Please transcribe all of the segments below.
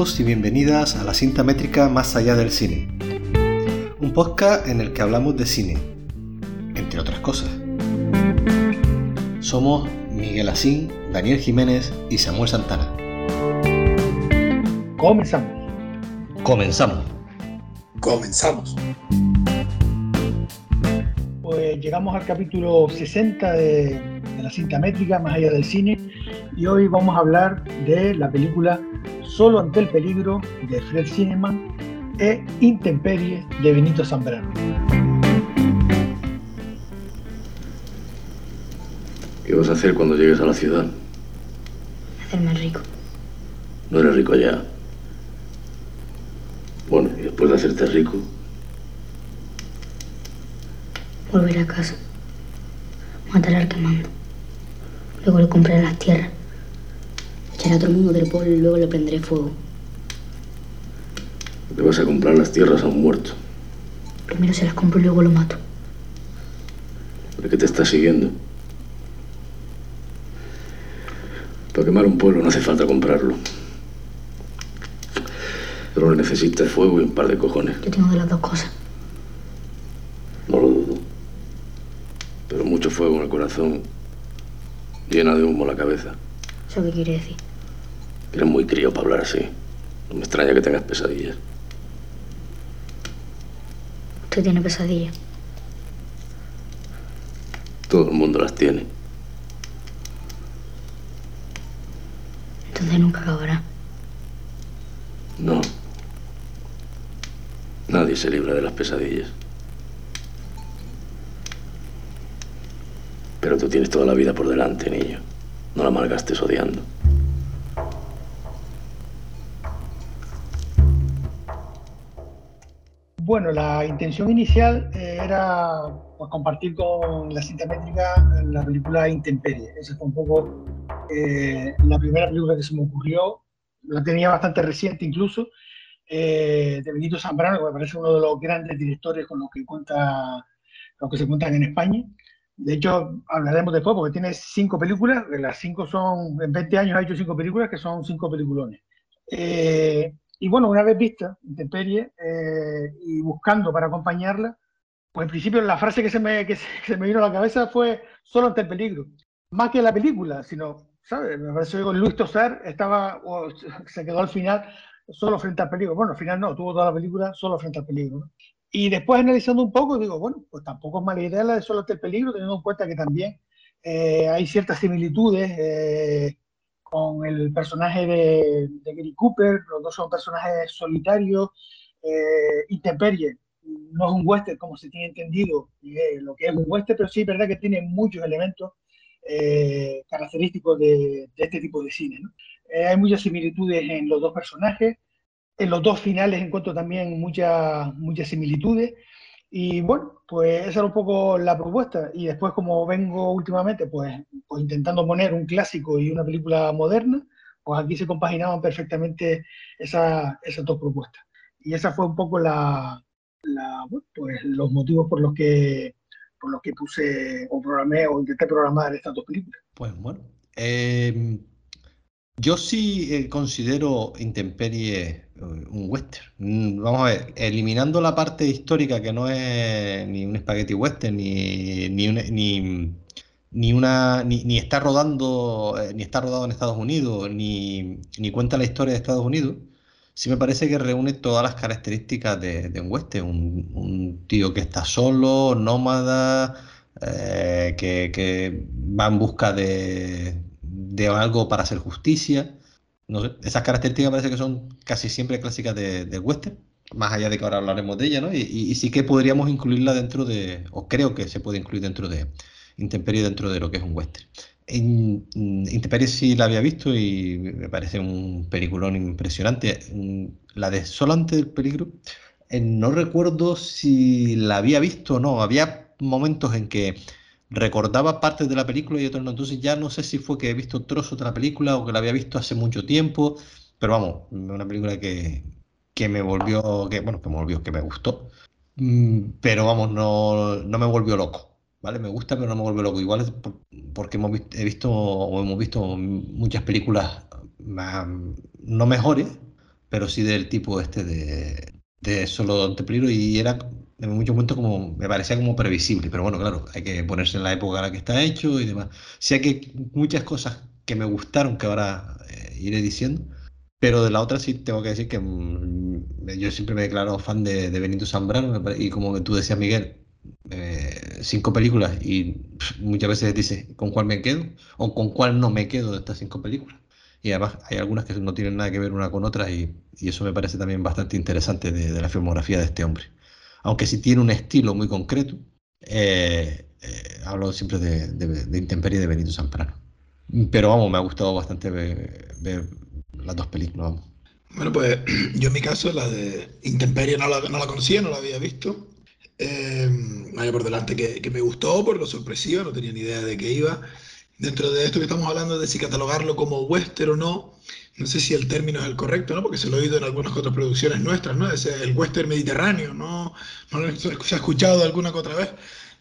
Bienvenidos y bienvenidas a la cinta métrica Más allá del cine. Un podcast en el que hablamos de cine, entre otras cosas. Somos Miguel Asín, Daniel Jiménez y Samuel Santana. Comenzamos. Comenzamos. Comenzamos. Pues llegamos al capítulo 60 de, de la cinta métrica Más allá del cine y hoy vamos a hablar de la película Solo ante el peligro de Fred Cineman e Intemperie de Benito Zambrano. ¿Qué vas a hacer cuando llegues a la ciudad? Hacerme rico. No eres rico ya. Bueno, y después de hacerte rico, Volver a casa. Matar al que mando. Luego le compraré las tierras. Echaré a todo el mundo del pueblo y luego le prenderé fuego. te vas a comprar las tierras a un muerto. Primero se las compro y luego lo mato. ¿De qué te estás siguiendo? Para quemar un pueblo no hace falta comprarlo. Pero necesitas fuego y un par de cojones. Yo tengo de las dos cosas. No lo dudo. Pero mucho fuego en el corazón llena de humo la cabeza. ¿Eso qué quiere decir? Eres muy crío para hablar así. No me extraña que tengas pesadillas. Usted tiene pesadillas. Todo el mundo las tiene. Entonces nunca acabará. No. Nadie se libra de las pesadillas. Pero tú tienes toda la vida por delante, niño. No la malgastes odiando. Bueno, la intención inicial eh, era pues, compartir con la cinta métrica la película Intemperie. Esa fue un poco eh, la primera película que se me ocurrió. La tenía bastante reciente incluso, eh, de Benito Zambrano, que me parece uno de los grandes directores con los que, cuenta, los que se cuentan en España. De hecho, hablaremos después porque tiene cinco películas, las cinco son, en 20 años ha hecho cinco películas que son cinco peliculones. Eh, y bueno, una vez vista Intemperie eh, y buscando para acompañarla, pues en principio la frase que se, me, que se, que se me vino a la cabeza fue solo ante el peligro. Más que la película, sino, ¿sabes? Me parece que Luis Tosar estaba, o se quedó al final solo frente al peligro. Bueno, al final no, tuvo toda la película solo frente al peligro. ¿no? Y después analizando un poco, digo, bueno, pues tampoco es mala idea la de solo ante el peligro, teniendo en cuenta que también eh, hay ciertas similitudes eh, con el personaje de, de, Gary Cooper, los dos son personajes solitarios, eh, Intemperie, no es un western como se tiene entendido eh, lo que es un western, pero sí es verdad que tiene muchos elementos eh, característicos de, de, este tipo de cine. ¿no? hay muchas similitudes en los dos personajes, en los dos finales encuentro también muchas muchas similitudes. Y bueno, pues esa era un poco la propuesta. Y después, como vengo últimamente, pues, pues intentando poner un clásico y una película moderna, pues aquí se compaginaban perfectamente esa, esas dos propuestas. Y esa fue un poco la, la pues los motivos por los que por los que puse o programé o intenté programar estas dos películas. Pues bueno, eh, yo sí eh, considero Intemperie un western. Mm, Vamos a ver, eliminando la parte histórica que no es ni un spaghetti western, ni, ni, una, ni, ni, una, ni, ni está rodando, eh, ni está rodado en Estados Unidos, ni, ni, cuenta la historia de Estados Unidos, sí me parece que reúne todas las características de, un western. Un, un, tío que está solo, nómada, eh, que, que va en busca de, de algo para hacer justicia. No esas características parece que son casi siempre clásicas de, de, western, más allá de que ahora hablaremos de ella, ¿no? Y, sí que podríamos incluirla dentro de, o creo que se puede incluir dentro de Intemperie, dentro de lo que es un western. En, Intemperie sí la había visto y me parece un peliculón impresionante. La de Solo antes del peligro, eh, no recuerdo si la había visto o no. Había momentos en que recordaba partes de la película y otros no. Entonces ya no sé si fue que he visto trozos de la película o que la había visto hace mucho tiempo, pero vamos, una película que, que me volvió, que bueno, que me volvió, que me gustó, mm, pero vamos, no, no me volvió loco, ¿vale? Me gusta, pero no me volvió loco. Igual es porque hemos visto, he visto o hemos visto muchas películas más, no mejores, pero sí del tipo este de, de solo Don Templiro y era en muchos momentos como me parecía como previsible, pero bueno, claro, hay que ponerse en la época en la que está hecho y demás. Sí hay que muchas cosas que me gustaron que ahora eh, iré diciendo, pero de la otra sí tengo que decir que mm, yo siempre me he declarado fan de, Benito Zambrano y como tú decías, Miguel, eh, cinco películas y muchas veces dice con cuál me quedo o con cuál no me quedo de estas cinco películas. Y además hay algunas que no tienen nada que ver una con otra y, y eso me parece también bastante interesante de, de la filmografía de este hombre aunque sí tiene un estilo muy concreto. Eh, eh, hablo siempre de, de, de, Intemperie de Benito Zamprano. Pero vamos, me ha gustado bastante ver, las dos películas. Bueno, pues yo en mi caso la de Intemperie no la, no la conocía, no la había visto. Eh, vaya por delante que, que, me gustó por lo sorpresivo, no tenía ni idea de qué iba. Dentro de esto que estamos hablando de si catalogarlo como western o no, no sé si el término es el correcto, ¿no? Porque se lo he oído en algunas otras producciones nuestras, ¿no? Es el western mediterráneo, ¿no? Se ha escuchado alguna que otra vez.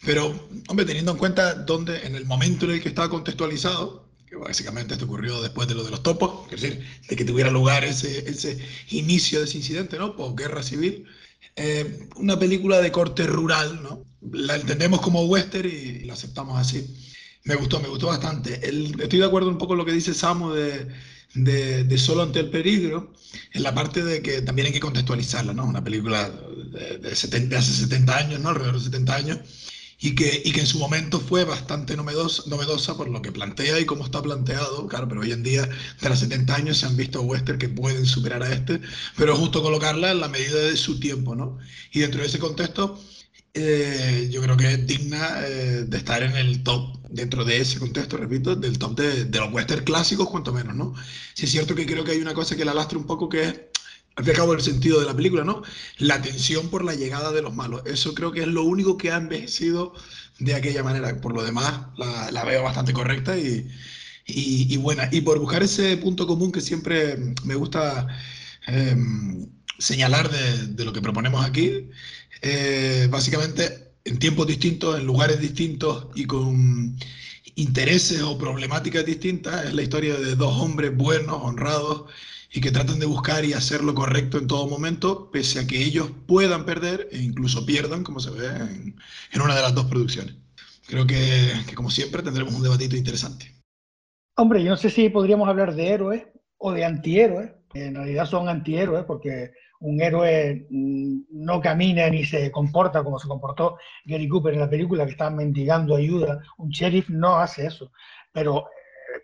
Pero, hombre, teniendo en cuenta dónde, en el momento en el que estaba contextualizado, que básicamente esto ocurrió después de lo de los topos, es decir, de que tuviera lugar ese, ese inicio de ese incidente, ¿no? Por guerra civil, eh, una película de corte rural, ¿no? La entendemos como western y la aceptamos así. Me gustó, me gustó bastante. Estoy de acuerdo un poco con lo que dice Samu de de, Solo ante el peligro, en la parte de que también hay que contextualizarla, ¿no? Una película de, de, 70, hace 70 años, ¿no? Alrededor de 70 años, y que, y que en su momento fue bastante novedosa, novedosa por lo que plantea y cómo está planteado, claro, pero hoy en día, los 70 años, se han visto western que pueden superar a este, pero justo colocarla en la medida de su tiempo, ¿no? Y dentro de ese contexto, eh, yo creo que es digna eh, de estar en el top, dentro de ese contexto, repito, del top de, de, los western clásicos, cuanto menos, ¿no? Si es cierto que creo que hay una cosa que la lastra un poco que es, al fin y al cabo, el sentido de la película, ¿no? La tensión por la llegada de los malos. Eso creo que es lo único que ha envejecido de aquella manera. Por lo demás, la, la veo bastante correcta y, y, y, buena. Y por buscar ese punto común que siempre me gusta eh, señalar de, de lo que proponemos aquí, eh, básicamente en tiempos distintos, en lugares distintos y con intereses o problemáticas distintas. Es la historia de dos hombres buenos, honrados y que tratan de buscar y hacer lo correcto en todo momento, pese a que ellos puedan perder e incluso pierdan, como se ve en, una de las dos producciones. Creo que, que, como siempre, tendremos un debatito interesante. Hombre, yo no sé si podríamos hablar de héroes o de antihéroes. En realidad son antihéroes porque un héroe mm, no camina ni se comporta como se comportó Gary Cooper en la película, que estaba mendigando ayuda. Un sheriff no hace eso. Pero,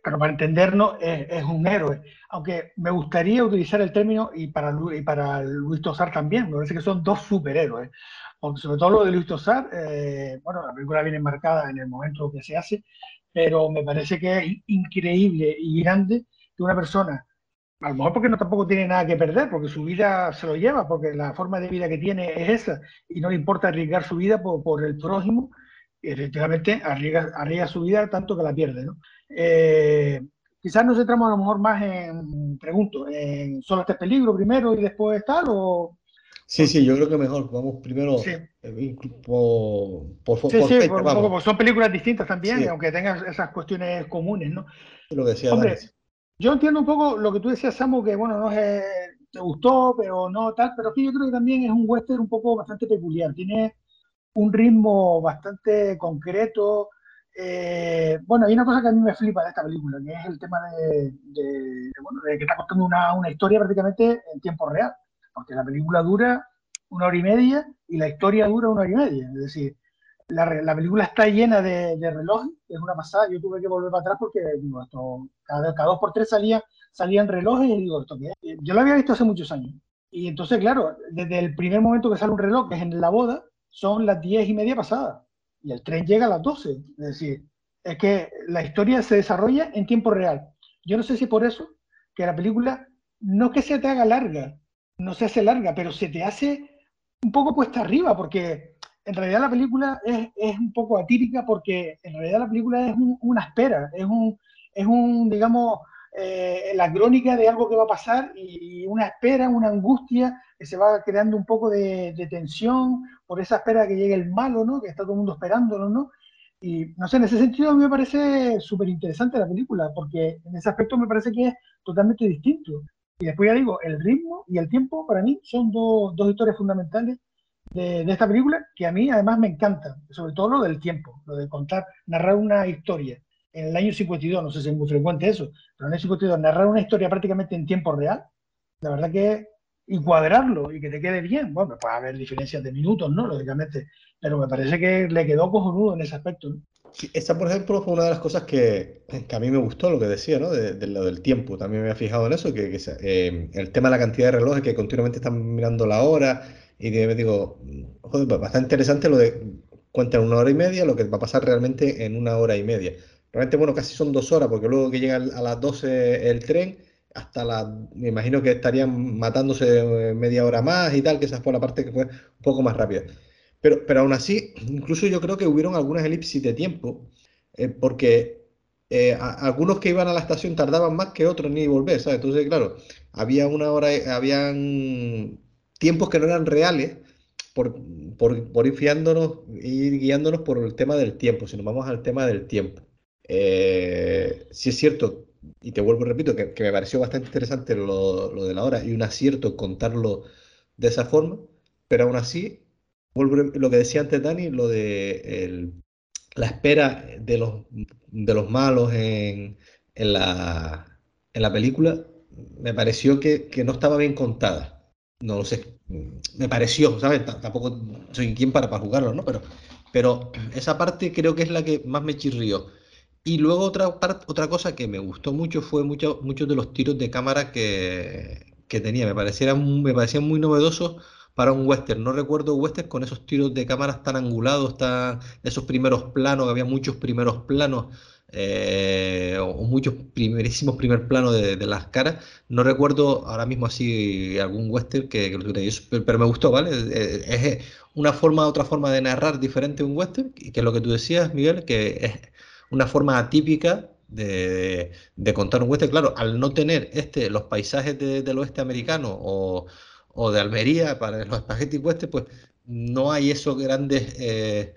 pero para entendernos, es, es, un héroe. Aunque me gustaría utilizar el término, y para, y para Luis Tosar también, me parece que son dos superhéroes. Porque sobre todo lo de Luis Tosar, eh, bueno, la película viene marcada en el momento que se hace, pero me parece que es increíble y grande que una persona a lo mejor porque no tampoco tiene nada que perder, porque su vida se lo lleva, porque la forma de vida que tiene es esa, y no le importa arriesgar su vida por, por el prójimo, y efectivamente arriesga, arriesga, su vida tanto que la pierde. ¿no? Eh, quizás nos centramos a lo mejor más en, pregunto, en solo este peligro primero y después tal, o... Sí, sí, yo creo que mejor. Vamos primero sí. eh, por, por, sí, por, sí, fecha, por, vamos. son películas distintas también, aunque tengan esas cuestiones comunes, ¿no? Lo decía Hombre, yo entiendo un poco lo que tú decías, Samu, que bueno, no es, te gustó, pero no tal, pero que yo creo que también es un western un poco bastante peculiar. Tiene un ritmo bastante concreto. Eh, bueno, hay una cosa que a mí me flipa de esta película, que es el tema de, bueno, de que está contando una, una historia prácticamente en tiempo real, porque la película dura una hora y media y la historia dura una hora y media. Es decir, la, la, película está llena de, de, relojes, es una pasada. Yo tuve que volver para atrás porque digo, esto, cada, cada dos por tres salía, salían relojes y digo, ¿esto qué es? Yo lo había visto hace muchos años. Y entonces, claro, desde el primer momento que sale un reloj, que es en la boda, son las diez y media pasadas. Y el tren llega a las doce. Es decir, es que la historia se desarrolla en tiempo real. Yo no sé si por eso que la película no que se te haga larga, no se hace larga, pero se te hace un poco puesta arriba, porque en realidad la película es, es, un poco atípica porque en realidad la película es un, una espera, es un, es un digamos, eh, la crónica de algo que va a pasar y una espera, una angustia que se va creando un poco de, de tensión por esa espera que llegue el malo, ¿no? Que está todo el mundo esperándolo, ¿no? Y no sé, en ese sentido a mí me parece súper interesante la película, porque en ese aspecto me parece que es totalmente distinto. Y después ya digo, el ritmo y el tiempo para mí son dos, dos historias fundamentales de, de, esta película que a mí además me encanta, sobre todo lo del tiempo, lo de contar, narrar una historia. En el año 52, no sé si es muy frecuente eso, pero en el año 52, narrar una historia prácticamente en tiempo real, la verdad que y cuadrarlo y que te quede bien. Bueno, puede haber diferencias de minutos, ¿no? Lógicamente, pero me parece que le quedó cojonudo en ese aspecto. ¿no? Sí, esta, por ejemplo, fue una de las cosas que, que a mí me gustó, lo que decía, ¿no? De, de lo del tiempo. También me había fijado en eso, que, que eh, el tema de la cantidad de relojes que continuamente están mirando la hora y que me digo, joder, pues, bastante interesante lo de cuentan una hora y media, lo que va a pasar realmente en una hora y media. Realmente, bueno, casi son dos horas, porque luego que llega a las 12 el tren, hasta la, me imagino que estarían matándose media hora más y tal, que esa fue la parte que fue un poco más rápida. Pero, pero aún así, incluso yo creo que hubieron algunas elipsis de tiempo, eh, porque eh, algunos que iban a la estación tardaban más que otros ni volver, ¿sabes? Entonces, claro, había una hora, habían tiempos que no eran reales por, por, ir fiándonos, ir guiándonos por el tema del tiempo, si nos vamos al tema del tiempo. Eh, si es cierto, y te vuelvo, repito, que, que me pareció bastante interesante lo, lo, de la hora y un acierto contarlo de esa forma, pero aún así, vuelvo, lo que decía antes Dani, lo de la espera de los, de los malos en, en, la, en la película, me pareció que, que no estaba bien contada. No lo sé, me pareció, ¿sabes? T Tampoco soy quien para, para jugarlo, ¿no? Pero, pero esa parte creo que es la que más me chirrió. Y luego otra, parte, otra cosa que me gustó mucho fue mucho, muchos de los tiros de cámara que, que tenía. Me, parecieran, me parecían muy novedosos para un western. No recuerdo western con esos tiros de cámaras tan angulados, tan, esos primeros planos, había muchos primeros planos. Eh, o muchos primerísimos primer planos de, las caras. No recuerdo ahora mismo así algún western que, que lo tuviera, pero, me gustó, ¿vale? Es una forma, otra forma de narrar diferente un western, que es lo que tú decías, Miguel, que es una forma atípica de, de, contar un western. Claro, al no tener este, los paisajes de, del oeste americano o, o, de Almería para los spaghetti western, pues no hay esos grandes eh,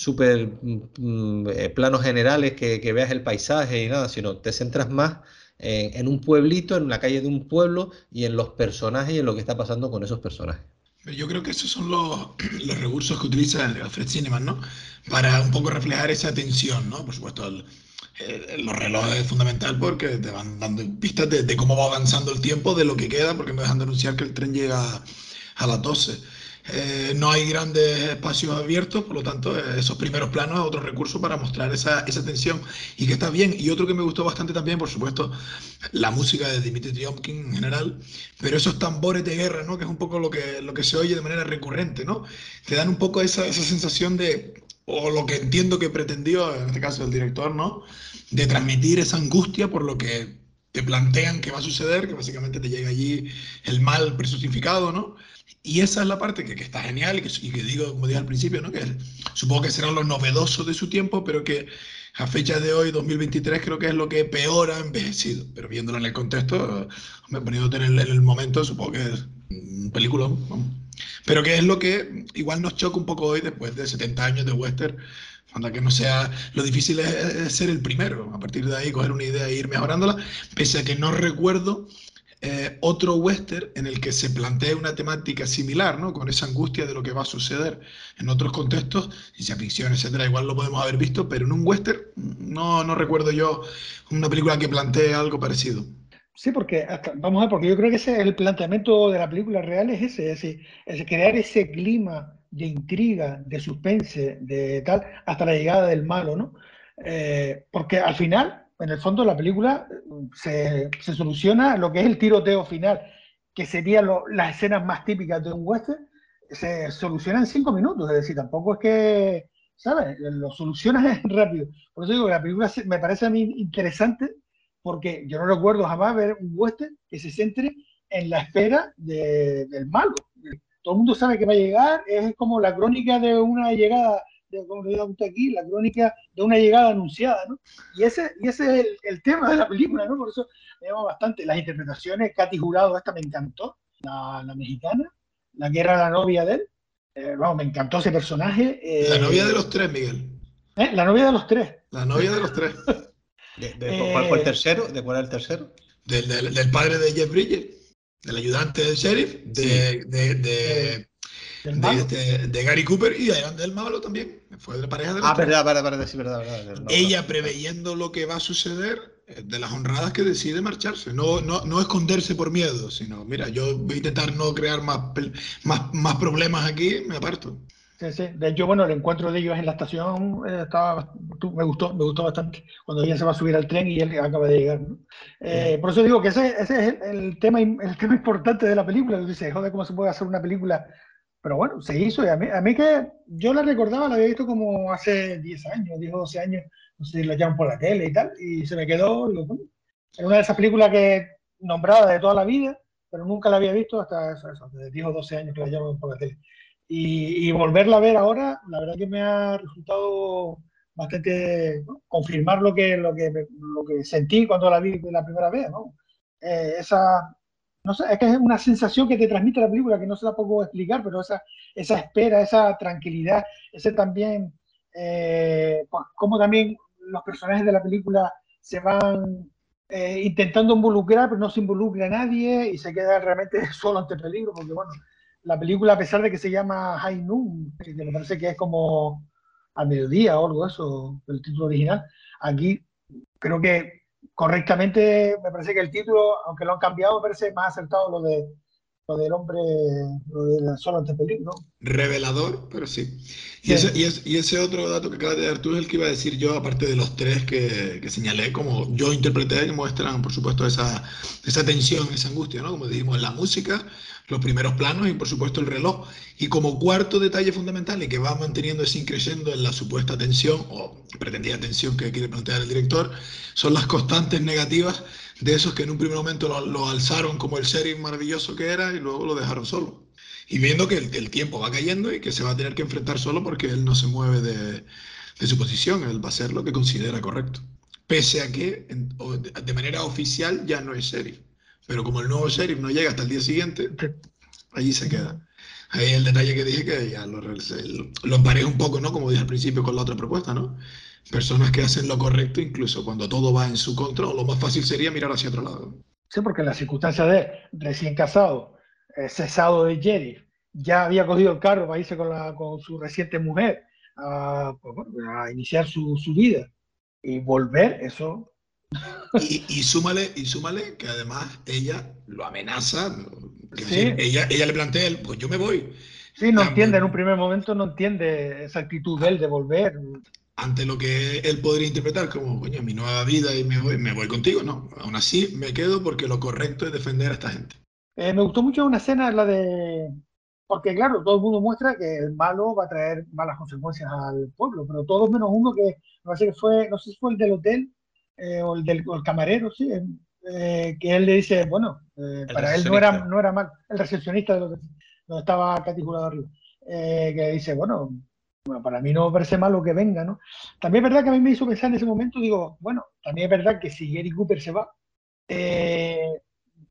super mm, eh, planos generales que, que, veas el paisaje y nada, sino te centras más en, un pueblito, en la calle de un pueblo y en los personajes y en lo que está pasando con esos personajes. Yo creo que esos son los, los recursos que utiliza Alfred Cineman, ¿no? Para un poco reflejar esa tensión, ¿no? Por supuesto, los relojes es fundamental porque te van dando pistas de, de, cómo va avanzando el tiempo, de lo que queda, porque no dejan de anunciar que el tren llega a las 12. Eh, no hay grandes espacios abiertos, por lo tanto, esos primeros planos es otro recurso para mostrar esa, esa, tensión y que está bien. Y otro que me gustó bastante también, por supuesto, la música de Dimitri Tiomkin en general, pero esos tambores de guerra, ¿no? que es un poco lo que, lo que se oye de manera recurrente, ¿no? te dan un poco esa, esa sensación de, o lo que entiendo que pretendió, en este caso el director, ¿no? de transmitir esa angustia por lo que te plantean que va a suceder, que básicamente te llega allí el mal personificado, ¿no? Y esa es la parte que, que está genial y que, y que, digo, como dije al principio, ¿no? que supongo que serán los novedosos de su tiempo, pero que a fecha de hoy, 2023, creo que es lo que peor ha envejecido. Pero viéndolo en el contexto, me ponido en el, en el momento, supongo que es un película. Pero que es lo que igual nos choca un poco hoy, después de 70 años de western, cuando que no sea, lo difícil es, es, ser el primero, a partir de ahí coger una idea e ir mejorándola, pese a que no recuerdo eh, otro western en el que se plantea una temática similar, ¿no? Con esa angustia de lo que va a suceder en otros contextos, ciencia ficción, etcétera, igual lo podemos haber visto, pero en un western no, no recuerdo yo una película que plantee algo parecido. Sí, porque hasta, vamos a ver, porque yo creo que ese es el planteamiento de la película real es ese, es, decir, es crear ese clima de intriga, de suspense, de tal, hasta la llegada del malo, ¿no? Eh, porque al final en el fondo la película se, se, soluciona lo que es el tiroteo final, que serían las escenas más típicas de un western, se soluciona en cinco minutos, es decir, tampoco es que, ¿sabes? Lo solucionas rápido. Por eso digo que la película me parece a mí interesante, porque yo no recuerdo jamás ver un western que se centre en la espera de, del malo. Todo el mundo sabe que va a llegar, es como la crónica de una llegada de, como usted aquí, la crónica de una llegada anunciada, ¿no? Y ese, y ese es el, el, tema de la película, ¿no? Por eso me llama bastante. Las interpretaciones, Katy Jurado, esta me encantó, la, la mexicana, la que era la novia de él. Eh, vamos, me encantó ese personaje. Eh, la novia de los tres, Miguel. ¿Eh? La novia de los tres. La novia de los tres. ¿De, de, ¿Cuál fue el tercero? ¿De cuál era el tercero? Del, del, del padre de Jeff Bridges. del ayudante del sheriff, de, de, de, este, de, Gary Cooper y del malo también. Fue de la pareja de Ah, verdad, verdad, verdad, sí, verdad, verdad. Ella preveyendo lo que va a suceder, eh, de las honradas que decide marcharse, no, no, no esconderse por miedo, sino, mira, yo voy a intentar no crear más, más, más problemas aquí, me aparto. Sí, sí. De hecho, bueno, el encuentro de ellos en la estación eh, estaba, me gustó, me gustó bastante. Cuando ella se va a subir al tren y él acaba de llegar. Eh, por eso digo que ese, ese es el, tema, el tema importante de la película. Dice, joder, ¿cómo se puede hacer una película? Pero bueno, se hizo. Y a mí, a mí que yo la recordaba, la había visto como hace 10 años, 10 o 12 años. No sé si la llaman por la tele y tal. Y se me quedó. Digo, bueno, era una de esas películas que nombrada de toda la vida, pero nunca la había visto hasta eso, eso, 10 o 12 años que la llaman por la tele. Y, volverla a ver ahora, la verdad que me ha resultado bastante confirmar lo que, lo, que, lo que sentí cuando la vi la primera vez, ¿no? Eh, esa, no sé, es que es una sensación que te transmite la película que no se la puedo explicar, pero esa, esa espera, esa tranquilidad, ese también, eh, pues, como también los personajes de la película se van eh, intentando involucrar, pero no se involucra a nadie y se queda realmente solo ante el peligro, porque bueno, la película, a pesar de que se llama High Noon, que me parece que es como a mediodía o algo eso, el título original, aquí creo que correctamente me parece que el título, aunque lo han cambiado, me parece más acertado lo de lo del hombre, lo de solo ante peligro. Revelador, pero sí. Y, Ese, y, ese otro dato que acabas de dar tú es el que iba a decir yo, aparte de los tres que, que señalé, como yo interpreté, que muestran, por supuesto, esa, esa tensión, esa angustia, ¿no? Como dijimos, la música, los primeros planos y por supuesto el reloj. Y como cuarto detalle fundamental y que va manteniendo ese increciendo en la supuesta tensión o pretendida tensión que quiere plantear el director, son las constantes negativas de esos que en un primer momento lo, alzaron como el sheriff maravilloso que era y luego lo dejaron solo. Y viendo que el, tiempo va cayendo y que se va a tener que enfrentar solo porque él no se mueve de, su posición, él va a hacer lo que considera correcto. Pese a que de manera oficial ya no es sheriff. Pero como el nuevo sheriff no llega hasta el día siguiente, allí se queda. Ahí el detalle que dije que ya lo, lo emparejo un poco, ¿no? Como dije al principio con la otra propuesta, ¿no? Personas que hacen lo correcto incluso cuando todo va en su control. Lo más fácil sería mirar hacia otro lado. Sí, porque en la circunstancia de recién casado, eh, cesado de sheriff, ya había cogido el carro para irse con, la, con su reciente mujer a, pues, a iniciar su, su vida y volver, eso y, y, súmale, y súmale que además ella lo amenaza, ella, ella le plantea, pues yo me voy. Sí, no entiende, en un primer momento no entiende esa actitud de él de volver. Ante lo que él podría interpretar como, coño, mi nueva vida y me voy, me voy contigo, no. Aún así me quedo porque lo correcto es defender a esta gente. Eh, me gustó mucho una escena, la de... Porque claro, todo el mundo muestra que el malo va a traer malas consecuencias al pueblo, pero todos menos uno que, no sé, fue, no sé si fue el del hotel, eh, o, el del, camarero, sí, eh, que él le dice, bueno, eh, para él no era, no era mal, el recepcionista de donde, estaba categorizado arriba, que dice, bueno, para mí no me parece malo que venga, ¿no? También es verdad que a mí me hizo pensar en ese momento, digo, bueno, también es verdad que si Gary Cooper se va,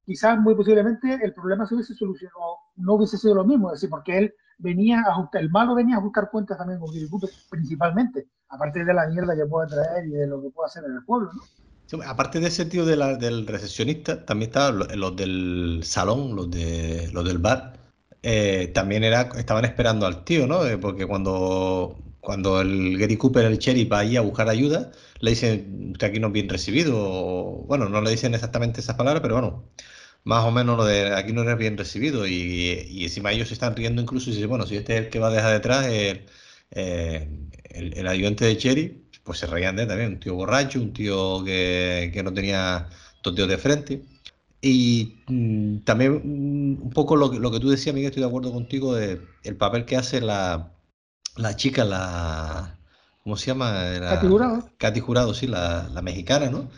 quizás muy posiblemente el problema se hubiese solucionado, no hubiese sido lo mismo, es decir, porque él venía a buscar, el malo venía a buscar cuentas también con Cooper, principalmente, aparte de la mierda que puede traer y de lo que puede hacer en el pueblo, ¿no? aparte de ese tío de la, del recepcionista, también estaban los, del salón, los, de, los del bar, eh, también era, estaban esperando al tío, ¿no? Eh, porque cuando, cuando el Gary Cooper, el sheriff, va ahí a buscar ayuda, le dicen, usted aquí no es bien recibido, bueno, no le dicen exactamente esas palabras, pero bueno, más o menos lo de aquí no eres bien recibido y, y encima ellos se están riendo incluso y dicen, bueno, si este es el que va a dejar detrás, el, eh, el, ayudante de Cherry, pues se reían de él también, un tío borracho, un tío que, que no tenía dos tíos de frente. Y mm, también mm, un poco lo, lo, que tú decías, Miguel, estoy de acuerdo contigo, de el papel que hace la, la chica, la... ¿Cómo se llama? Katy Jurado. Katy Jurado, sí, la, la mexicana, ¿no?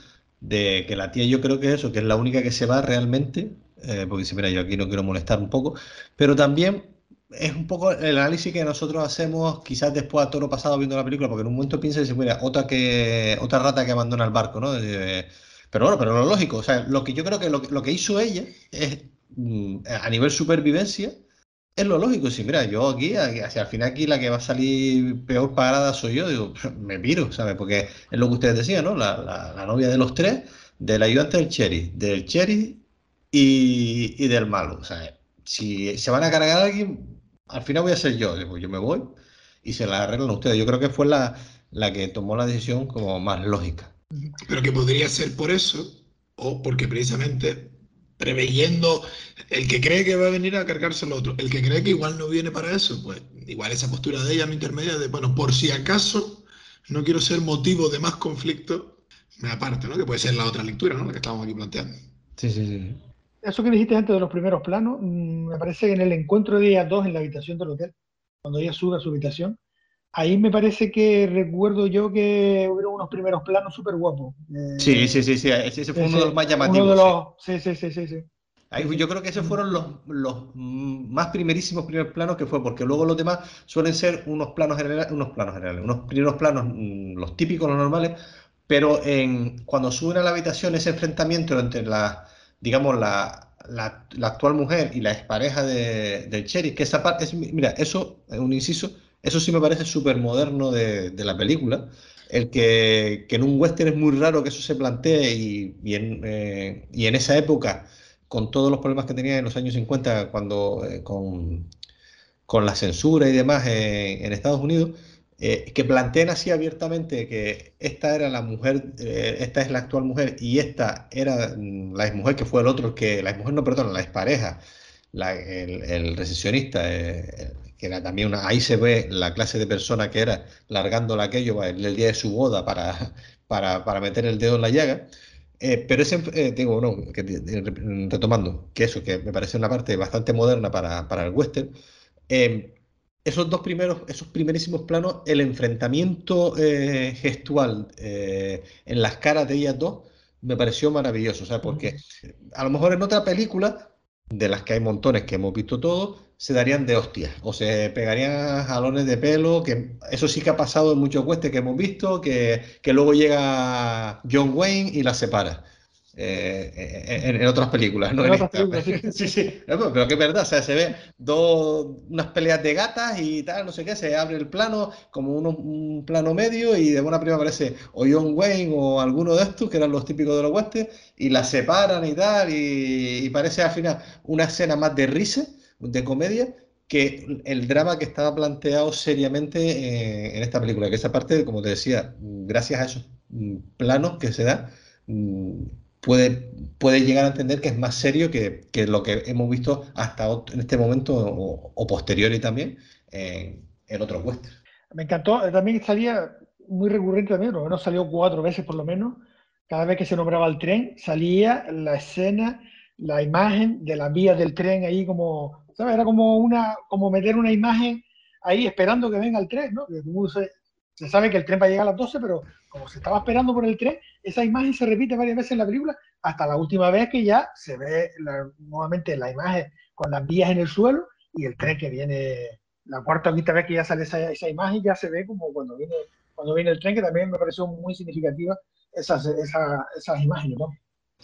De que la tía yo creo que es eso, que es la única que se va realmente, eh, porque dice, mira, yo aquí no quiero molestar un poco, pero también es un poco el análisis que nosotros hacemos quizás después a todo lo pasado viendo la película, porque en un momento piensa y dice, mira, otra, que, otra rata que abandona el barco, ¿no? pero bueno, pero lo lógico, o sea, lo que yo creo que lo, lo que hizo ella es, mm, a nivel supervivencia, es lo lógico, si mira, yo aquí, hacia al final aquí la que va a salir peor parada soy yo, digo, me piro, ¿sabes? Porque es lo que ustedes decían, ¿no? La, la, novia de los tres, del ayudante del Cherry, del Cherry y, del malo. Sea, si se van a cargar alguien, al final voy a ser yo. Yo me voy y se la arreglan ustedes. Yo creo que fue la, la que tomó la decisión como más lógica. Pero que podría ser por eso, o porque precisamente preveyendo el que cree que va a venir a cargarse al otro, el que cree que igual no viene para eso, pues igual esa postura de ella no intermedia de, bueno, por si acaso no quiero ser motivo de más conflicto, me aparte, ¿no? Que puede ser la otra lectura, ¿no? La que estábamos aquí planteando. Sí, sí, sí. Eso que dijiste antes de los primeros planos, mm, me parece que en el encuentro de ellas dos en la habitación del hotel, cuando ella sube a su habitación, ahí me parece que recuerdo yo que hubo unos primeros planos súper guapos. Eh, sí, sí, sí, sí, ese fue uno de los más llamativos. Uno de los... sí, sí, sí, sí. sí. yo creo que esos fueron los, los, más primerísimos primeros planos que fue, porque luego los demás suelen ser unos planos generales, unos planos generales, unos primeros planos, mm, los típicos, los normales, pero en, cuando suben a la habitación ese enfrentamiento entre la, digamos, la, la, actual mujer y la expareja de, de Cherry, que esa parte, es, mira, eso, es un inciso, eso sí me parece súper moderno de, la película. El que, en un western es muy raro que eso se plantee y, eh, y, en, esa época, con todos los problemas que tenía en los años 50, cuando eh, con, la censura y demás en Estados Unidos, eh, que planteen así abiertamente que esta era la mujer, esta es la actual mujer y esta era la exmujer que fue el otro, que la exmujer no, perdón, la expareja, la, el, el recesionista, que era también una, ahí se ve la clase de persona que era largando aquello el, el día de su boda para, para, meter el dedo en la llaga. Eh, pero ese, eh, digo, no, retomando, que eso, que me parece una parte bastante moderna para, el western, em, esos dos primeros, esos primerísimos planos, el enfrentamiento eh, gestual en las caras de ellas dos, me pareció maravilloso, o sea, porque a lo mejor en otra película, de las que hay montones que hemos visto todos, se darían de hostias o se pegarían jalones de pelo, que eso sí que ha pasado en muchos cuestes que hemos visto, que, luego llega John Wayne y la separa. Eh, en, otras películas, ¿no? sí. sí, pero que es verdad, o sea, se ve dos, unas peleas de gatas y tal, no sé qué, se abre el plano como un plano medio y de buena prima aparece o John Wayne o alguno de estos, que eran los típicos de los westerns, y la separan y tal, y, y parece al final una escena más de risa de comedia que el drama que estaba planteado seriamente eh, en esta película, que esa parte, como te decía, gracias a esos mm, planos que se da, mm, puede, puede llegar a entender que es más serio que, lo que hemos visto hasta en este momento o, o posteriori también en, en otros westerns. Me encantó, también salía muy recurrente también, no salió cuatro veces por lo menos, cada vez que se nombraba el tren, salía la escena, la imagen de las vías del tren ahí como era como, una, como meter una imagen ahí esperando que venga el tren, ¿no? Se, sabe que el tren va a llegar a las 12, pero como se estaba esperando por el tren, esa imagen se repite varias veces en la película, hasta la última vez que ya se ve nuevamente la imagen con las vías en el suelo y el tren que viene, la cuarta o quinta vez que ya sale esa, esa imagen, ya se ve como cuando viene, cuando viene el tren, que también me pareció muy significativa esas, esas, esas imágenes.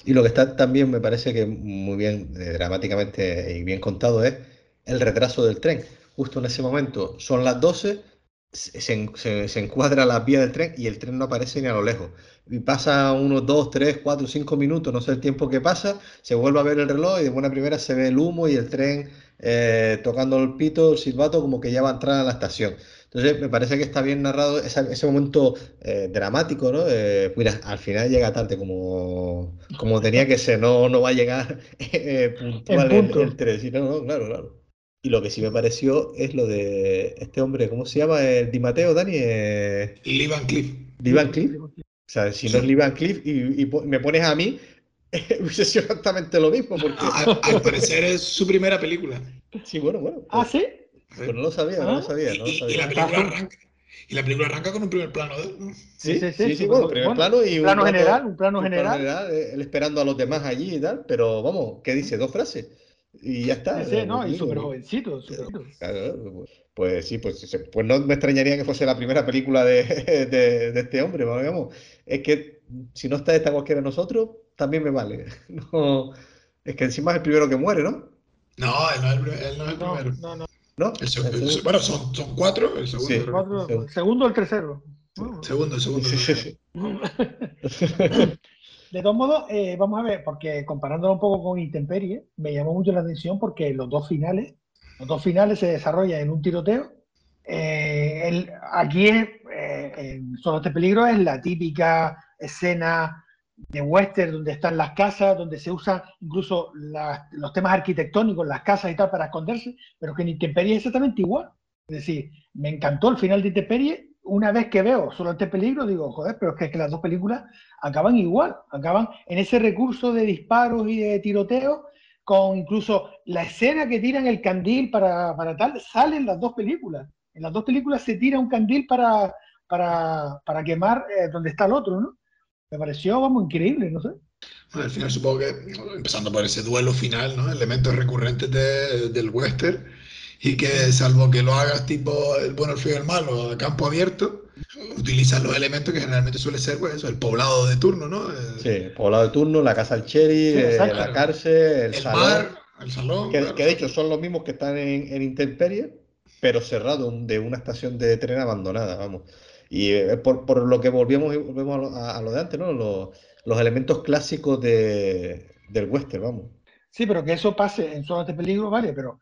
Y lo que está también me parece que muy bien, eh, dramáticamente y bien contado, es el retraso del tren. Justo en ese momento son las 12, se, se, encuadra la vía del tren y el tren no aparece ni a lo lejos. Y pasa unos 2, 3, 4, 5 minutos, no sé el tiempo que pasa, se vuelve a ver el reloj y de buena primera se ve el humo y el tren eh, tocando el pito, el silbato, como que ya va a entrar a la estación. Entonces, me parece que está bien narrado ese, momento eh, dramático, ¿no? Eh, mira, al final llega tarde como, como tenía que ser, no, no va a llegar eh, puntual el, el, 3. no, claro, claro. Y lo que sí me pareció es lo de este hombre, ¿cómo se llama? El Di Mateo, Dani. Lee Van Cliff. Lee Van Cliff. O sea, si no es Lee Van Cliff y, me pones a mí, hubiese sido exactamente lo mismo. Porque... al parecer es su primera película. Sí, bueno, bueno. ¿Ah, sí? Pero no lo sabía, no lo sabía. No lo sabía. Y, la película arranca, y la película arranca con un primer plano de él. Sí, sí, sí, sí, bueno, primer plano y un plano general, un plano general. general. Eh, él esperando a los demás allí y tal, pero vamos, ¿qué dice? Dos frases. Y ya está. Sí, no, y súper jovencito. Claro, pues sí, pues, pues no me extrañaría que fuese la primera película de, de, de este hombre, digamos. Es que si no está esta cualquiera de nosotros, también me vale. No, es que encima es el primero que muere, ¿no? No, él no es el, él no es el primero. No, no. ¿no? El, bueno, son, son, cuatro, el segundo. Sí, cuatro, el segundo el tercero. Segundo, el segundo. De todos modos, eh, vamos a ver, porque comparándolo un poco con Intemperie, me llamó mucho la atención porque los dos finales, los dos finales se desarrollan en un tiroteo. Eh, el- aquí es, eh, en Solo este peligro es la típica escena de western donde están las casas, donde se usan incluso los temas arquitectónicos, las casas y tal para esconderse, pero que en Intemperie es exactamente igual. Es decir, me encantó el final de Intemperie. Una vez que veo Solo este peligro, digo, joder, pero es que, es que las dos películas acaban igual, acaban en ese recurso de disparos y de tiroteo, con incluso la escena que tiran el candil para, para tal, salen las dos películas. En las dos películas se tira un candil para, para, para quemar eh, donde está el otro, ¿no? Me pareció, vamos, increíble, no sé. Bueno, al final supongo que, empezando por ese duelo final, ¿no? Elementos recurrentes de- del western y que salvo que lo hagas tipo el bueno, el feo y el malo a campo abierto, utilizas los elementos que generalmente suele ser pues, eso, el poblado de turno, ¿no? El, Sí, poblado de turno, la casa del cherry, Sí, eh, la cárcel, el, el salón. bar, el salón. Que, claro. que de hecho son los mismos que están en, en Intemperie, pero cerrado de una estación de tren abandonada, vamos. Y eh, por, por lo que volvíamos, y volvemos a lo, a- a lo de antes, ¿no? Los, los elementos clásicos de, del western, vamos. Sí, pero que eso pase en Zona de Peligro, vale, pero,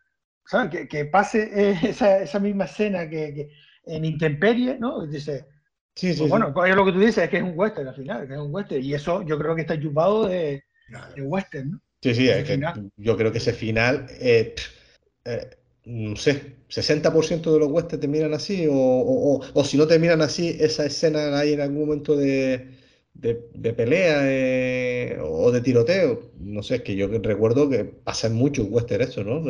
¿sabes? Que, que pase eh, esa, esa misma escena que, que en Intemperie, ¿no? Dice, Sí, sí, pues bueno, es lo que tú dices, es que es un western al final, que es un western, y eso yo creo que está chupado de, Claro. de western, ¿no? sí, sí, es que yo creo que ese final, eh, eh, no sé, 60% de los westerns terminan así, o, o- o- o si no terminan así, esa escena hay en algún momento de, de- de pelea eh, o de tiroteo. No sé, es que yo recuerdo que pasa en muchos westerns eso, ¿no?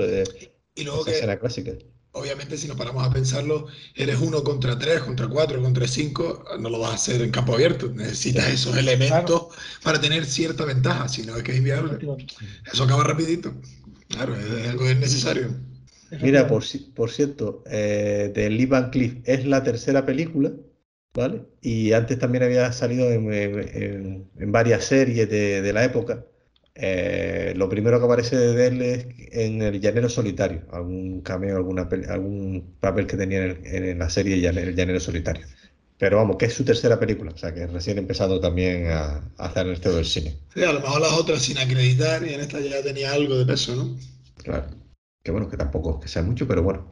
Y luego esa que, escena clásica. obviamente, si nos paramos a pensarlo, eres uno contra tres, contra cuatro, contra cinco, no lo vas a hacer en campo abierto. Necesitas esos elementos para tener cierta ventaja, si no es que es inviable. Eso acaba rapidito. Claro, es algo necesario. Mira, por, por cierto, eh, de Lee Van Cleef es la tercera película, ¿vale? Y antes también había salido en, en- en- en varias series de, de la época. Eh, lo primero que aparece de él es en El Llanero Solitario, algún cameo, alguna algún papel que tenía en, el- en la serie El Llanero Solitario. Pero vamos, que es su tercera película, o sea que recién empezado también a, a hacer el del cine. Sí, a lo mejor las otras sin acreditar y en esta ya tenía algo de peso, ¿no? Claro. Que bueno, que tampoco es que sea mucho, pero bueno.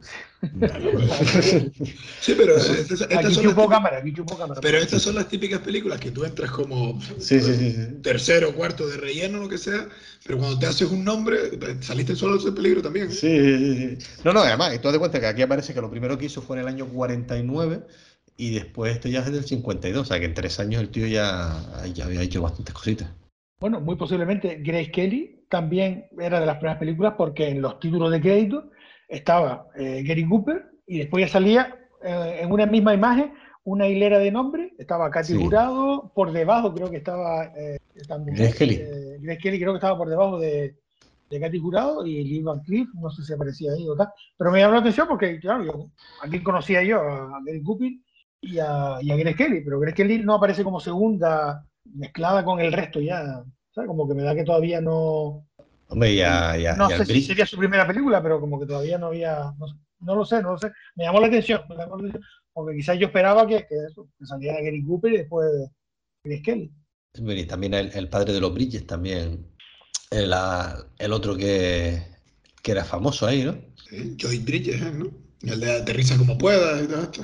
Sí, pero estas, estas Aquí son las chupó típicas, cámara, aquí chupó cámara. pero estas son las típicas películas que tú entras como Sí, sí, sí, sí. tercero, cuarto de relleno, lo que sea, pero cuando te haces un nombre, te- saliste solo de peligro también. ¿eh? Sí, sí, sí. No, no, además, y tú das cuenta que aquí aparece que lo primero que hizo fue en el año 49 y después esto ya es del 52, o sea que en tres años el tío ya, ya había hecho bastantes cositas. Bueno, muy posiblemente Grace Kelly también era de las primeras películas porque en los títulos de crédito estaba eh, Gary Cooper y después ya salía eh, en una misma imagen una hilera de nombres, estaba Katy Sí. Por debajo creo que estaba eh, Grace Kelly. eh, Grace Kelly creo que estaba por debajo de, de Katy Jurado y Lee Van Cleef, no sé si aparecía ahí o tal, pero me llamó la atención porque, claro, yo, aquí conocía yo a Gary Cooper y a, y a Grace Kelly, pero Grace Kelly no aparece como segunda mezclada con el resto ya, ¿sabes? Como que me da que todavía no, Hombre, ya, ya, no ya sé si sería su primera película, pero como que todavía no había, no, no lo sé, no lo sé, me llamó la atención, me llamó la atención, porque quizás yo esperaba que, que eso, que saliera Gary Cooper y después Grace Kelly. Y también el, el padre de los Bridges, también el, el otro que, que era famoso ahí, ¿no? Sí, Joy Bridges, ¿eh? ¿no? Y el de aterriza como puedas y todo esto.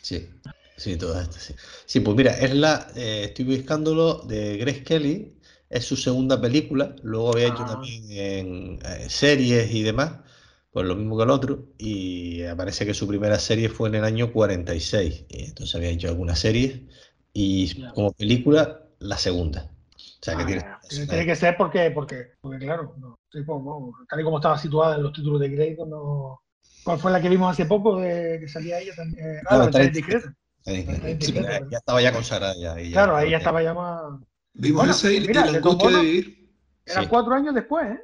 Sí, sí, todo esto, sí. Sí, pues mira, es la, eh, estoy buscándolo de Grace Kelly, es su segunda película, luego había hecho Ah. también en eh, series y demás, pues lo mismo que el otro, y aparece que su primera serie fue en el año 46, y entonces había hecho algunas series, y Ya. como película, la segunda. O sea que Ah, tiene... tiene, tiene que ser porque, porque, porque claro, no, sí, pues, no, tal y como estaba situada en los títulos de crédito, no. ¿Cuál fue la que vimos hace poco de que salía ella también? Eh, Ah, Ah, la. Eh, sí, pero ya, estaba ya consagrada ya. ya- Claro, ahí ya estaba ya más. Vimos Bueno, esa y, la angustia de vivir. Eran Sí, cuatro años después, ¿eh?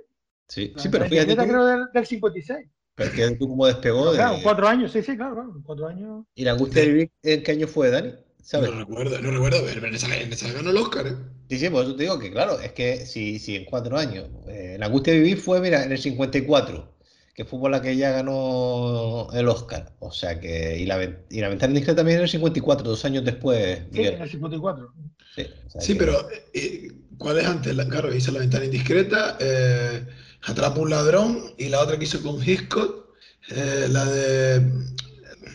sí, sí, pero fíjate tú, creo del, del 56. pero fíjate tú cómo despegó de... claro, cuatro años, sí, sí, claro, claro, cuatro años. ¿Y la angustia de vivir en qué año fue, Dani? ¿Sabes? No recuerdo, no recuerdo, pero en esa, en esa ganó el Oscar, ¿eh? Sí, sí, por eso te digo que, claro, es que si, si en cuatro años. eh, la angustia de vivir fue, mira, en el 54, que fue por la que ella ganó el Oscar. O sea que. Y la, y la ventana indiscreta también en el 54, dos años después, Sí, en el 54. Sí, pero eh, ¿cuál es antes? claro, hizo La ventana indiscreta, eh, Atrapa un ladrón y la otra que hizo con Hitchcock, eh, la de...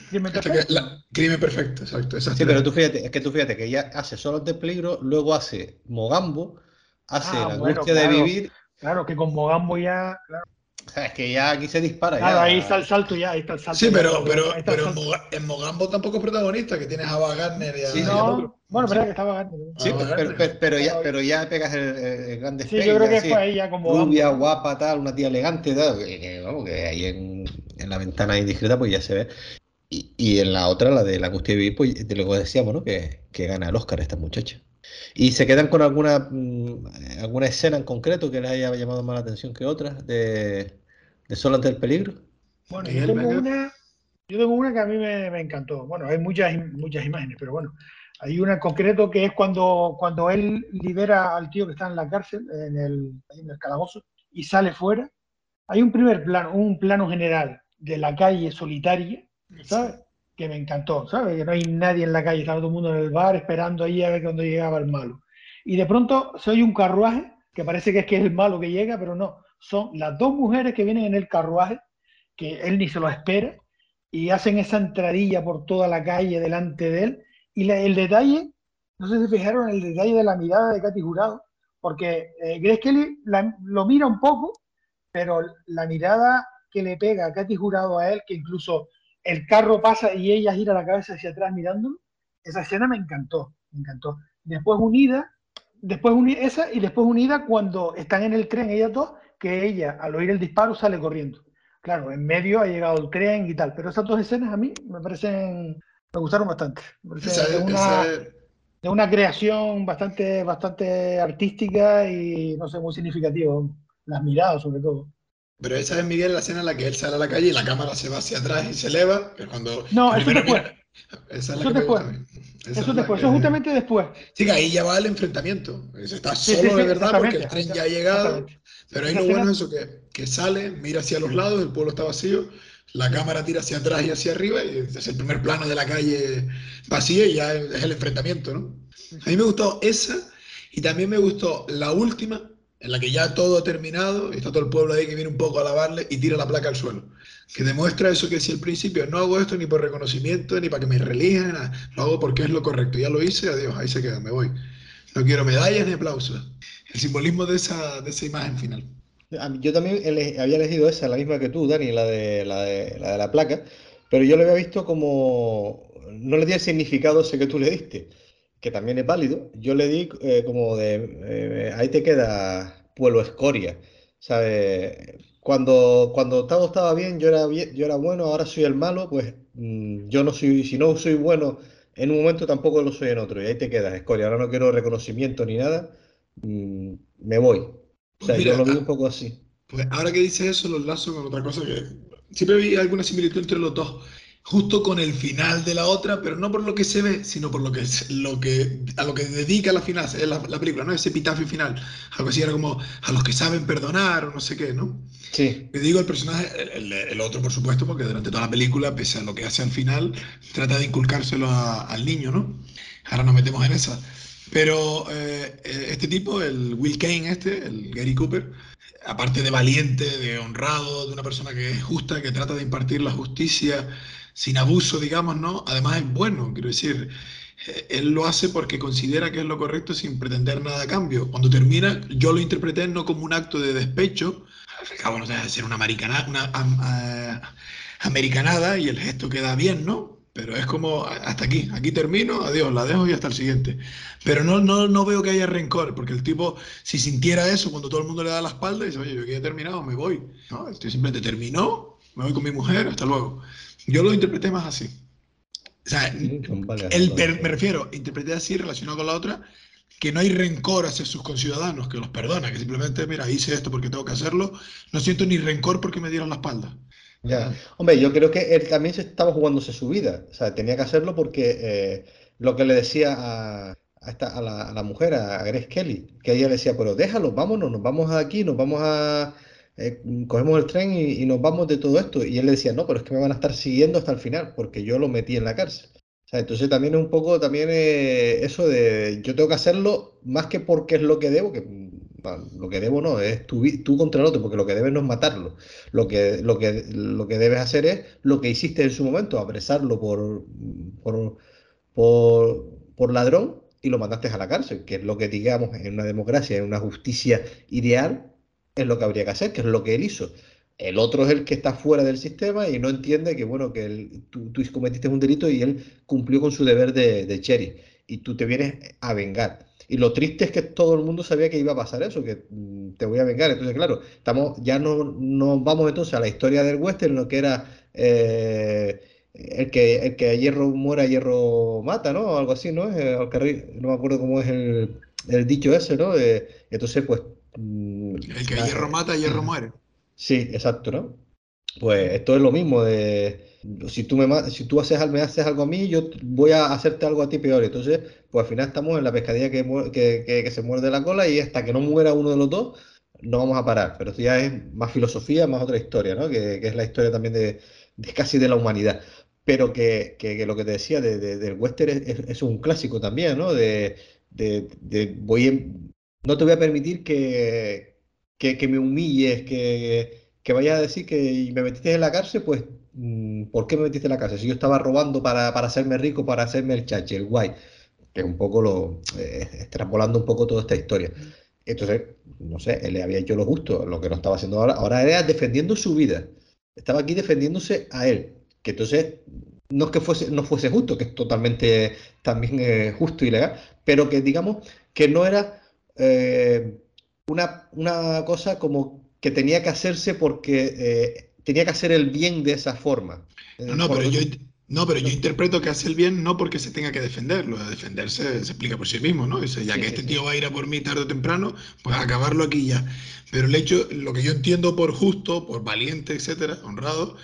Crimen perfecto. Crimen perfecto, exacto. sí, pero tú fíjate, es que tú fíjate que ella hace Solo ante peligro, luego hace Mogambo, hace Ah, La bueno, angustia de vivir. Claro, que con Mogambo ya. Claro, O sea, es que ya aquí se dispara. Claro, ya. ahí está el salto ya, ahí está el salto. Sí, ya, pero, pero, pero en, salto. Moga- en Mogambo tampoco es protagonista, que tienes a Ava Gardner y a, Sí, No, otro. bueno, verdad que estaba Gardner. Sí, Ah, pero, vale. pero- pero ya, Pero- pero ya pegas el, el gran Sí, despegue. yo creo que así, fue ahí ya como Rubia, guapa, tal, una tía elegante, tal, que, que, vamos, que ahí en, en la ventana indiscreta pues ya se ve. Y, y en la otra, la de la de vivir, pues de lo que decíamos, ¿no? Que, que gana el Oscar esta muchacha. ¿Y se quedan con alguna, mm, alguna escena en concreto que les haya llamado más la atención que otras de, de Solo ante el peligro? Bueno, yo tengo una, yo tengo una que a mí me, me encantó. Bueno, hay muchas, muchas imágenes, pero bueno, hay una en concreto que es cuando, cuando él libera al tío que está en la cárcel, en el, en el calabozo, y sale fuera. Hay un primer plano, un plano general de la calle solitaria, ¿sabes? Que me encantó, ¿sabes? Que no hay nadie en la calle, estaba todo el mundo en el bar esperando ahí a ver cuándo llegaba el malo. Y de pronto se oye un carruaje, que parece que es que es el malo que llega, pero no, son las dos mujeres que vienen en el carruaje que él ni se lo espera, y hacen esa entradilla por toda la calle delante de él. Y la- el detalle, no sé si fijaron el detalle de la mirada de Katy Jurado, porque eh, Grace lo mira un poco, pero la mirada que le pega a Katy Jurado a él, que incluso el carro pasa y ella gira la cabeza hacia atrás mirándolo, esa escena me encantó, me encantó. Después unida, después uni- esa y después unida cuando están en el tren ellas dos, que ella al oír el disparo sale corriendo. Claro, en medio ha llegado el tren y tal, pero esas dos escenas a mí me parecen, me gustaron bastante. Me parecen Esa de es- una, de una creación bastante, bastante artística y no sé, muy significativa. Las miradas sobre todo. pero esa es Miguel la escena en la que él sale a la calle y la cámara se va hacia atrás y se eleva, que es cuando... No, eso después. Esa es la Eso que después. Esa Eso es después, que- eso justamente después. Sí, que ahí ya va el enfrentamiento. Está Sí, solo sí, de sí, verdad porque el tren ya ha llegado. Pero ahí lo bueno es eso, que, que sale, mira hacia los lados, el pueblo está vacío, la cámara tira hacia atrás y hacia arriba, y es el primer plano de la calle vacía y ya es el enfrentamiento, ¿no? A mí me gustó esa y también me gustó la última, en la que ya todo ha terminado, y está todo el pueblo ahí que viene un poco a alabarle y tira la placa al suelo. Que demuestra eso que decía al principio, no hago esto ni por reconocimiento, ni para que me relijan, lo hago porque es lo correcto. Ya lo hice, adiós, ahí se queda, me voy. No quiero medallas ni aplausos. El simbolismo de esa, de esa imagen final. Yo también ele- había elegido esa, la misma que tú, Dani, la de la, de, la de la placa, pero yo lo había visto como, no le di el significado ese que tú le diste, que también es válido. Yo le di eh, como de, eh, ahí te queda pueblo escoria, ¿sabes? Cuando, cuando todo estaba bien, yo era, bien- yo era bueno, ahora soy el malo, pues mm, yo no soy, si no soy bueno en un momento, tampoco lo soy en otro, y ahí te quedas, escoria. Ahora no quiero reconocimiento ni nada, mm, me voy. O sea, Pues yo mira, lo vi ah, un poco así. Pues ahora que dices eso, lo enlazo con otra cosa que siempre vi alguna similitud entre los dos, justo con el final de la otra, pero no por lo que se ve, sino por lo que, es- lo que a lo que dedica la final, eh, la, la película, ¿no? Ese epitafio final, algo así era como a los que saben perdonar o no sé qué, ¿no? Sí. Que digo el personaje, el, el- el otro por supuesto, porque durante toda la película, pese a lo que hace al final, trata de inculcárselo a- al niño, ¿no? Ahora nos metemos en esa. Pero eh, eh, este tipo, el Will Kane este, el Gary Cooper, aparte de valiente, de honrado, de una persona que es justa, que trata de impartir la justicia sin abuso, digamos, ¿no? Además es bueno, quiero decir, eh, él lo hace porque considera que es lo correcto sin pretender nada a cambio. Cuando termina, yo lo interpreté no como un acto de despecho, al cabo no deja de ser una, una a- americanada y el gesto queda bien, ¿no? Pero es como, hasta aquí, aquí termino, adiós, la dejo y hasta el siguiente. Pero no, no, no veo que haya rencor, porque el tipo, si sintiera eso cuando todo el mundo le da la espalda, dice, oye, yo aquí he terminado, me voy. No, tío simplemente terminó, me voy con mi mujer, hasta luego. Yo lo interpreté más así. O sea, el, me refiero, interpreté así relacionado con la otra, que no hay rencor hacia sus conciudadanos, que los perdona, que simplemente, mira, hice esto porque tengo que hacerlo, no siento ni rencor porque me dieron la espalda. Ya. Hombre, yo creo que él también se estaba jugándose su vida. O sea, tenía que hacerlo porque eh, lo que le decía a, la, mujer, a Grace Kelly, que ella decía, pero déjalo, vámonos, nos vamos aquí, nos vamos a... eh, cogemos el tren y, nos vamos de todo esto. Y él le decía, no, pero es que me van a estar siguiendo hasta el final, porque yo lo metí en la cárcel. entonces también es un poco también eh, eso de yo tengo que hacerlo más que porque es lo que debo, que lo que debo no, es tú, contra el otro, porque lo que debes no es matarlo. Lo que, lo que, lo que debes hacer es lo que hiciste en su momento, apresarlo por, por, por, ladrón y lo mandaste a la cárcel, que es lo que digamos en una democracia, en una justicia ideal, es lo que habría que hacer, que es lo que él hizo. El otro es el que está fuera del sistema y no entiende que, bueno, que tú, cometiste un delito y él cumplió con su deber de, de cherry y tú te vienes a vengar. Y lo triste es que todo el mundo sabía que iba a pasar eso, que mm, te voy a vengar. Entonces, claro, estamos, ya no, no vamos entonces a la historia del western, lo que era eh, el, que, el que a hierro muera, a hierro mata, ¿no? Algo así, ¿no? Eh, no me acuerdo cómo es el, el dicho ese, ¿no? Eh, entonces, pues... Mm, el que a hierro mata, a hierro muere. Sí, exacto, ¿no? Pues esto es lo mismo de si tú me si tú haces, me haces algo a mí, yo voy a hacerte algo a ti peor. Entonces, pues al final estamos en la pescadilla que, que, se muerde la cola y hasta que no muera uno de los dos, no vamos a parar. Pero esto ya es más filosofía, más otra historia, ¿no? Que, es la historia también de, casi de la humanidad. Pero que, lo que te decía de, del western es, un clásico también, ¿no? De, voy no te voy a permitir que, que, me humilles, que, que vayas a decir que me metiste en la cárcel, pues ¿por qué me metiste en la cárcel? Si yo estaba robando para, para hacerme rico, para hacerme el chache, el guay, que un poco lo, eh, extrapolando un poco toda esta historia. Entonces, no sé, él le había hecho lo justo, lo que no estaba haciendo ahora. Ahora era defendiendo su vida. Estaba aquí defendiéndose a él. Que entonces, no es que fuese, no fuese justo, que es totalmente también eh, justo y legal, pero que digamos que no era eh, una, una cosa como que tenía que hacerse porque eh, tenía que hacer el bien de esa forma. No, no, pero yo, no, pero yo interpreto que hace el bien no porque se tenga que defender, lo de defenderse se explica por sí mismo, ¿no? Ya que este tío va a ir a por mí tarde o temprano, pues acabarlo aquí ya. Pero el hecho, lo que yo entiendo por justo, por valiente, etcétera, honrado,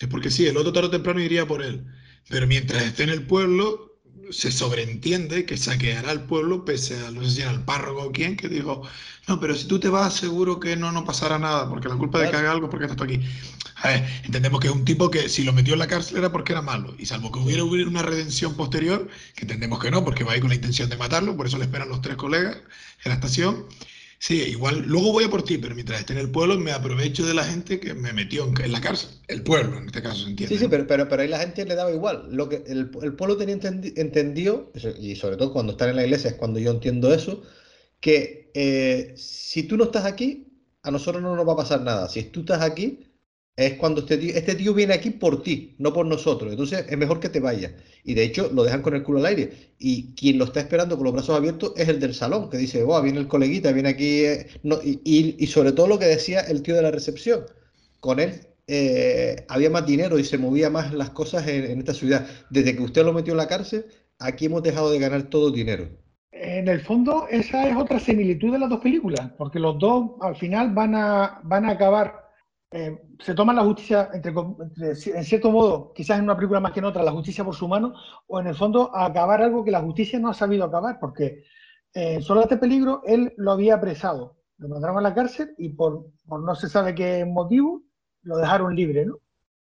es porque sí, el otro tarde o temprano iría por él. Pero mientras esté en el pueblo, se sobreentiende que saqueará al pueblo, pese a, no sé si era el párroco o quién, que dijo, no, pero si tú te vas, seguro que no, no pasará nada, porque la culpa de que haga algo porque estás aquí. A ver, entendemos que es un tipo que si lo metió en la cárcel era porque era malo, y salvo que hubiera, hubiera una redención posterior, que entendemos que no, porque va ahí con la intención de matarlo, por eso le esperan los tres colegas en la estación, Sí, igual, luego voy a por ti, pero mientras esté en el pueblo me aprovecho de la gente que me metió en, la cárcel. El pueblo, en este caso, ¿se entiende? Sí, sí, pero, pero, pero, ahí la gente le daba igual. Lo que el, el pueblo tenía entendido, y sobre todo cuando están en la iglesia es cuando yo entiendo eso, que eh, si tú no estás aquí, a nosotros no nos va a pasar nada. Si tú estás aquí, es cuando este tío, este tío viene aquí por ti, no por nosotros. Entonces es mejor que te vayas. Y de hecho lo dejan con el culo al aire. Y quien lo está esperando con los brazos abiertos es el del salón, que dice, wow, viene el coleguita, viene aquí. Eh, no, y, sobre todo lo que decía el tío de la recepción. Con él eh, había más dinero y se movía más las cosas en, en, esta ciudad. Desde que usted lo metió en la cárcel, aquí hemos dejado de ganar todo dinero. En el fondo, esa es otra similitud de las dos películas, porque los dos al final van a, van a acabar eh, se toma la justicia, en cierto modo, quizás en una película más que en otra, la justicia por su mano, o en el fondo acabar algo que la justicia no ha sabido acabar, porque eh, solo este peligro él lo había apresado, lo mandaron a la cárcel y por, no se sabe qué motivo lo dejaron libre, ¿no?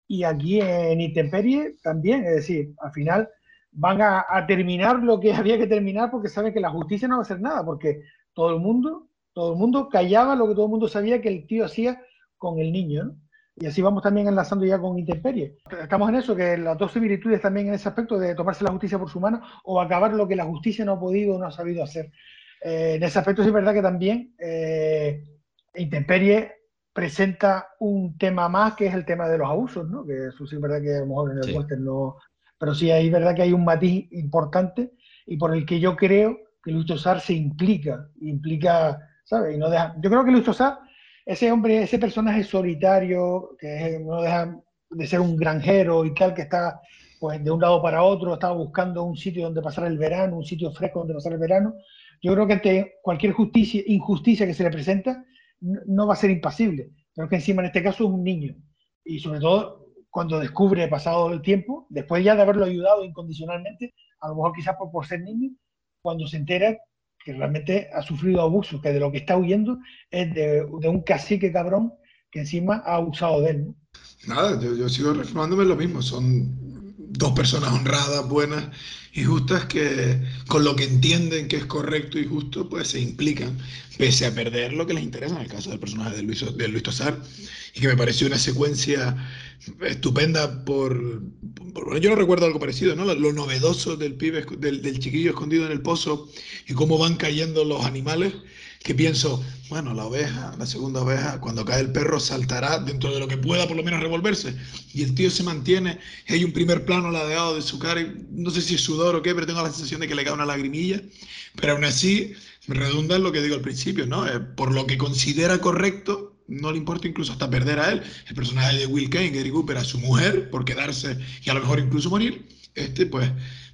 Y aquí en Intemperie también, es decir, al final van a, a, terminar lo que había que terminar porque saben que la justicia no va a hacer nada, porque todo el mundo, todo el mundo callaba lo que todo el mundo sabía que el tío hacía con el niño, Y así vamos también enlazando ya con Intemperie. Estamos en eso, que las dos similitudes también en ese aspecto de tomarse la justicia por su mano o acabar lo que la justicia no ha podido o no ha sabido hacer. Eh, en ese aspecto sí es verdad que también eh, Intemperie presenta un tema más que es el tema de los abusos, ¿no? Que eso sí es verdad que a lo mejor en el sí. no... Pero sí es verdad que hay un matiz importante y por el que yo creo que Luis Tosar se implica, implica, ¿sabes? Y no deja... Yo creo que Luis Tosar ese hombre, ese personaje solitario, que no deja de ser un granjero y tal, que está pues de un lado para otro, está buscando un sitio donde pasar el verano, un sitio fresco donde pasar el verano. Yo creo que ante cualquier justicia, injusticia que se le presenta, no va a ser impasible. Pero que encima en este caso es un niño. Y sobre todo cuando descubre, pasado el tiempo, después ya de haberlo ayudado incondicionalmente, a lo mejor quizás por, por ser niño, cuando se entera que realmente ha sufrido abuso, que de lo que está huyendo es de, un cacique cabrón que encima ha abusado de él. Nada, yo, sigo reformándome lo mismo, son dos personas honradas, buenas y justas que con lo que entienden que es correcto y justo, pues se implican, pese a perder lo que les interesa, en el caso del personaje de Luis, de Luis Tosar, y que me pareció una secuencia estupenda por, yo no recuerdo algo parecido, ¿no? Lo, novedoso del pibe, del, del, chiquillo escondido en el pozo y cómo van cayendo los animales, que pienso, bueno, la oveja, la segunda oveja, cuando cae el perro saltará dentro de lo que pueda por lo menos revolverse. Y el tío se mantiene, hay un primer plano ladeado de su cara, y no sé si es sudor o qué, pero tengo la sensación de que le cae una lagrimilla, pero aún así redunda en lo que digo al principio, ¿no? Eh, por lo que considera correcto, no le importa incluso hasta perder a él. El personaje de Will Kane, Gary Cooper, a su mujer por quedarse y a lo mejor incluso morir. Este, pues,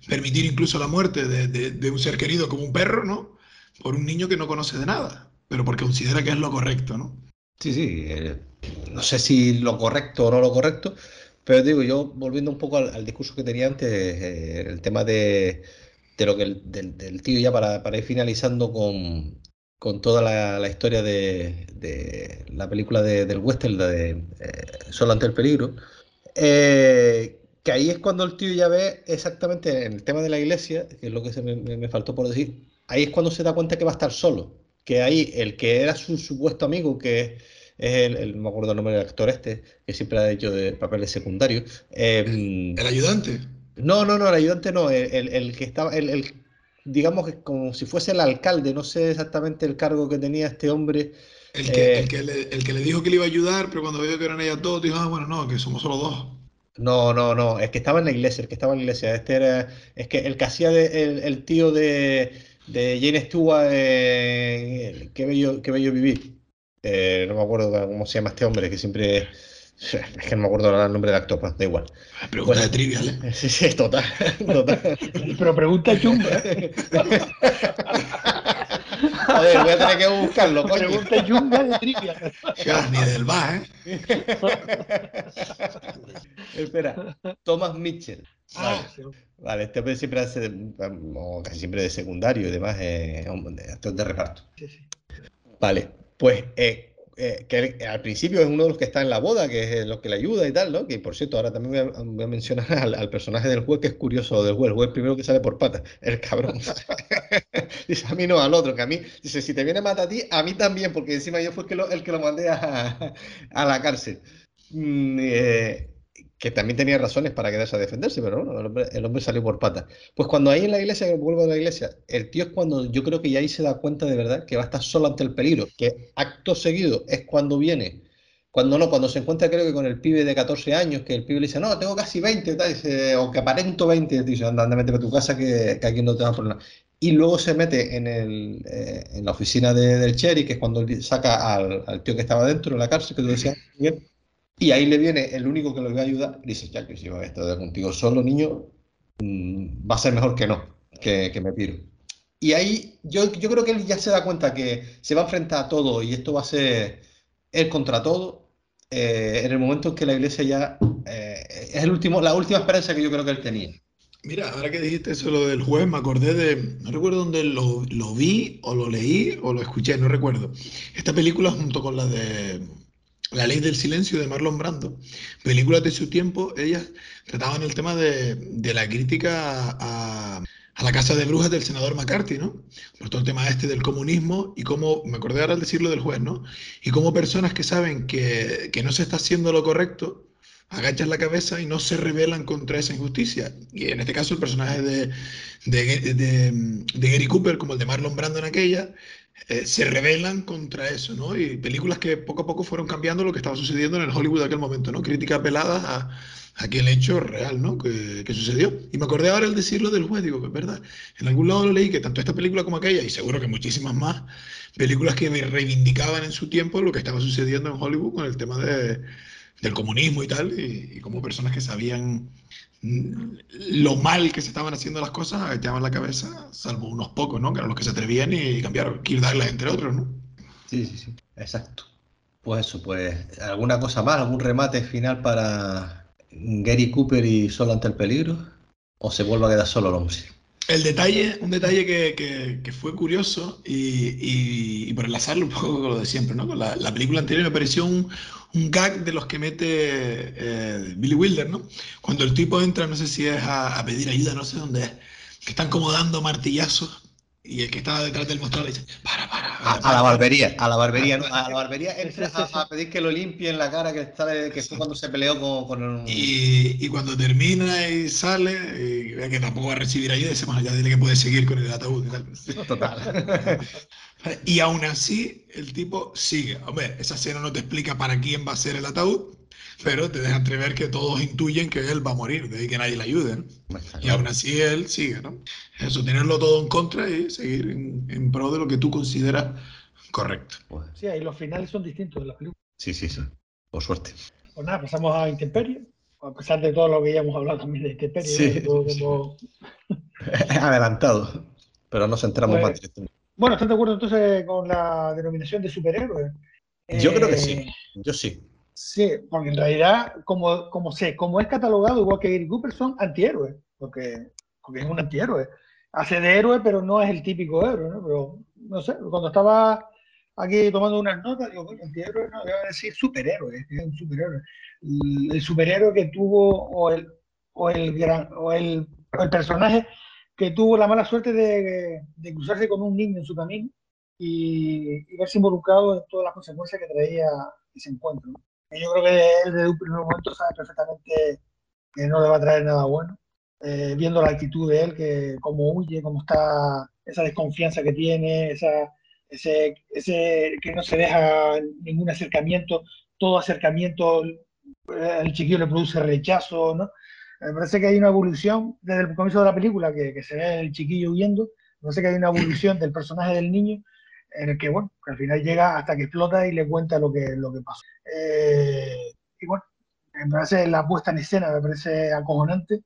permitir incluso la muerte de, un ser querido como un perro, ¿no? Por un niño que no conoce de nada, pero porque considera que es lo correcto, ¿no? Sí, sí. Eh, no sé si lo correcto o no lo correcto, pero digo, yo volviendo un poco al, discurso que tenía antes, eh, el tema de, lo que del, tío ya para, para ir finalizando con, con toda la, historia de, la película del western, de eh, Solo ante el peligro, eh, que ahí es cuando el tío ya ve exactamente en el tema de la iglesia, que es lo que se me, faltó por decir, ahí es cuando se da cuenta que va a estar solo, que ahí el que era su supuesto amigo, que es el, no me acuerdo el nombre del actor este, que siempre ha hecho de papeles secundarios. Em, ¿El ayudante? No, no, no, el ayudante no, el, que estaba, el, digamos que como si fuese el alcalde, no sé exactamente el cargo que tenía este hombre. El que, el, eh, que le, dijo que le iba a ayudar, pero cuando vio que eran ellas dos, dijo, ah, bueno, no, que somos solo dos. No, no, no, es que estaba en la iglesia, el que estaba en la iglesia. Este era, es que el que hacía el, tío de, de Jane Stewart, eh, qué, bello, qué bello vivir. Eh, no me acuerdo cómo se llama este hombre, que siempre es que no me acuerdo el nombre del actor, pues da igual. Pregunta de trivial, ¿eh? Sí, sí, total. total. Pero pregunta chunga. Joder, voy a tener que buscarlo, coño. Pregunta chunga de trivial. ni del bar, ¿eh? Espera, Thomas Mitchell. Ah, vale. vale, este siempre hace, o casi siempre de secundario y demás, eh, actor de reparto. Sí, sí. Vale, pues eh, eh, que al principio es uno de los que está en la boda, que es lo que le ayuda y tal, ¿no? Que por cierto, ahora también voy a, mencionar al, personaje del juez, que es curioso del juez, el juez primero que sale por patas, el cabrón. dice a mí no, al otro, que a mí, dice, si te viene a matar a ti, a mí también, porque encima yo fue el que lo, el que lo mandé a, a la cárcel. Mm, eh, que también tenía razones para quedarse a defenderse, pero el hombre, salió por patas. Pues cuando ahí en la iglesia, que vuelvo a la iglesia, el tío es cuando yo creo que ya ahí se da cuenta de verdad que va a estar solo ante el peligro, que acto seguido es cuando viene, cuando no, cuando se encuentra creo que con el pibe de 14 años, que el pibe le dice, no, tengo casi 20, tal, o que aparento 20, dice, anda, anda, a tu casa que, aquí no te va a. Y luego se mete en, el, eh, en la oficina del Cherry, que es cuando saca al, tío que estaba dentro de la cárcel, que tú decías, bien, y ahí le viene el único que le va a ayudar y dice, que si voy a estar contigo solo, niño, mm, va a ser mejor que no, que, me piro. Y ahí yo, yo creo que él ya se da cuenta que se va a enfrentar a todo y esto va a ser él contra todo. Eh, en el momento en que la iglesia ya eh, es el último, la última esperanza que yo creo que él tenía. Mira, ahora que dijiste eso lo del juez, me acordé de, no recuerdo dónde lo, lo vi o lo leí o lo escuché, no recuerdo. Esta película junto con la de la ley del silencio de Marlon Brando. Películas de su tiempo, ellas trataban el tema de, la crítica a, la casa de brujas del senador McCarthy, ¿no? Por todo el tema este del comunismo y cómo, me acordé ahora al decirlo del juez, ¿no? Y cómo personas que saben que, no se está haciendo lo correcto, agachan la cabeza y no se rebelan contra esa injusticia. Y en este caso el personaje de, de, de Gary Cooper, como el de Marlon Brando en aquella, eh, se rebelan contra eso, ¿no? Y películas que poco a poco fueron cambiando lo que estaba sucediendo en el Hollywood de aquel momento, ¿no? Críticas peladas a, aquel hecho real, ¿no? Que, sucedió. Y me acordé ahora el decirlo del juez, digo que es verdad. En algún lado lo leí que tanto esta película como aquella, y seguro que muchísimas más, películas que reivindicaban en su tiempo lo que estaba sucediendo en Hollywood con el tema de, del comunismo y tal, y, como personas que sabían lo mal que se estaban haciendo las cosas, agachaban la cabeza, salvo unos pocos, ¿no? Que eran los que se atrevían y cambiaron, Kirk Douglas, entre otros, ¿no? Sí, sí, sí, exacto. Pues eso, pues, ¿alguna cosa más? ¿Algún remate final para Gary Cooper y Solo ante el peligro? ¿O se vuelve a quedar solo el hombre? El detalle, un detalle que, que, fue curioso y, y, por enlazarlo un poco con lo de siempre, ¿no? La, la película anterior me pareció un, un, gag de los que mete eh, Billy Wilder, ¿no? Cuando el tipo entra, no sé si es a, a pedir ayuda, no sé dónde es, que están como dando martillazos y el que estaba detrás del mostrador le dice, para, para. a, la barbería, a la barbería, ¿no? A la barbería entra a, pedir que lo limpien la cara que está que fue cuando se peleó con, con el... y, y, cuando termina y sale, y que tampoco va a recibir ayuda, dice, bueno, ya dile que puede seguir con el ataúd y tal. Total. y aún así, el tipo sigue. Hombre, esa escena no te explica para quién va a ser el ataúd, pero te deja entrever que todos intuyen que él va a morir, de ahí que nadie le ayude. ¿no? Y aún así él sigue, ¿no? Eso, tenerlo todo en contra y seguir en, pro de lo que tú consideras correcto. Pues sí, ahí los finales son distintos de las películas. Sí, sí, sí, por suerte. Pues nada, pasamos a Intemperie, a pesar de todo lo que ya hemos hablado también de Intemperie. Sí. Como... Adelantado, pero nos centramos pues, más. Bueno, ¿estás de acuerdo entonces con la denominación de superhéroe? Yo creo que sí, eh, yo sí. Sí, porque en realidad, como, como, sé, como es catalogado igual que Gary Cooper, son antihéroes, porque, porque es un antihéroe. Hace de héroe, pero no es el típico héroe, ¿no? Pero, no sé, cuando estaba aquí tomando unas notas, digo, bueno, antihéroe, no, a decir superhéroe, es un superhéroe. El, superhéroe que tuvo, o el, o el, gran, o el, el personaje que tuvo la mala suerte de, cruzarse con un niño en su camino y, verse involucrado en todas las consecuencias que traía ese encuentro. Yo creo que él desde un primer momento sabe perfectamente que no le va a traer nada bueno, eh, viendo la actitud de él, que cómo huye, cómo está esa desconfianza que tiene, esa, ese, ese que no se deja ningún acercamiento, todo acercamiento el eh, chiquillo le produce rechazo, ¿no? Me parece que hay una evolución desde el comienzo de la película, que, que se ve el chiquillo huyendo, me parece que hay una evolución del personaje del niño en el que, bueno, al final llega hasta que explota y le cuenta lo que, lo que pasó. Eh, y bueno, me parece la puesta en escena, me parece acojonante.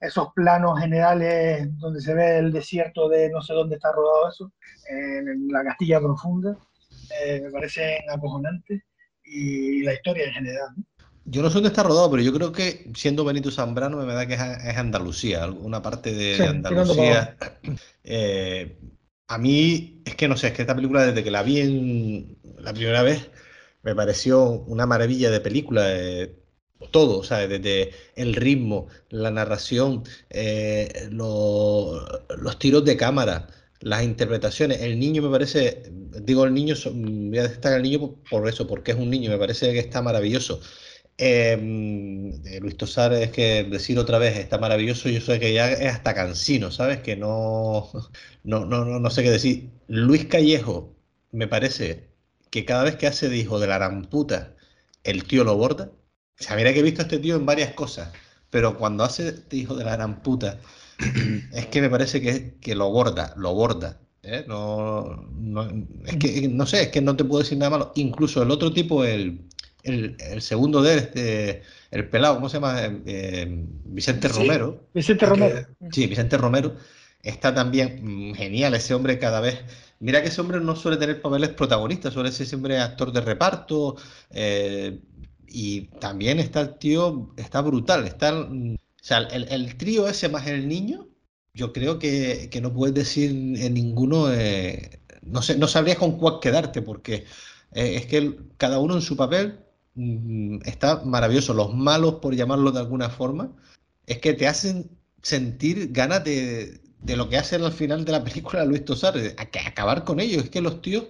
Esos planos generales donde se ve el desierto de no sé dónde está rodado eso, en la Castilla Profunda, eh, me parecen acojonantes y la historia en general. Yo no sé dónde está rodado, pero yo creo que siendo Benito Zambrano me da que es, Andalucía, alguna parte de, Andalucía. Eh, a mí es que no sé, es que esta película desde que la vi en la primera vez me pareció una maravilla de película. todo, o sea, desde el ritmo, la narración, eh, los tiros de cámara, las interpretaciones. El niño me parece, digo el niño, voy a destacar al niño por eso, porque es un niño, me parece que está maravilloso. Eh, Luis Tosar es que decir otra vez está maravilloso, yo sé que ya es hasta cansino, ¿sabes? Que no, no, no, no, sé qué decir. Luis Callejo, me parece que cada vez que hace de hijo de la ramputa, el tío lo borda. O sea, mira que he visto a este tío en varias cosas, pero cuando hace de hijo de la ramputa, es que me parece que, que lo borda, lo borda. ¿eh? No, no, es que no sé, es que no te puedo decir nada malo. Incluso el otro tipo, el, el, segundo de este, el pelado, ¿cómo se llama? Eh, Vicente Romero. Vicente Romero. sí, Vicente Romero. Está también mm, genial ese hombre cada vez. Mira que ese hombre no suele tener papeles protagonistas, suele ser siempre actor de reparto. Eh, y también está el tío, está brutal. Está, mm, o sea, el, trío ese más el niño, yo creo que, no puedes decir en ninguno, eh, no sé, no sabrías con cuál quedarte, porque es que cada uno en su papel Mm, está maravilloso. Los malos, por llamarlo de alguna forma, es que te hacen sentir ganas de, lo que hacen al final de la película Luis Tosar, acabar con ellos. Es que los tíos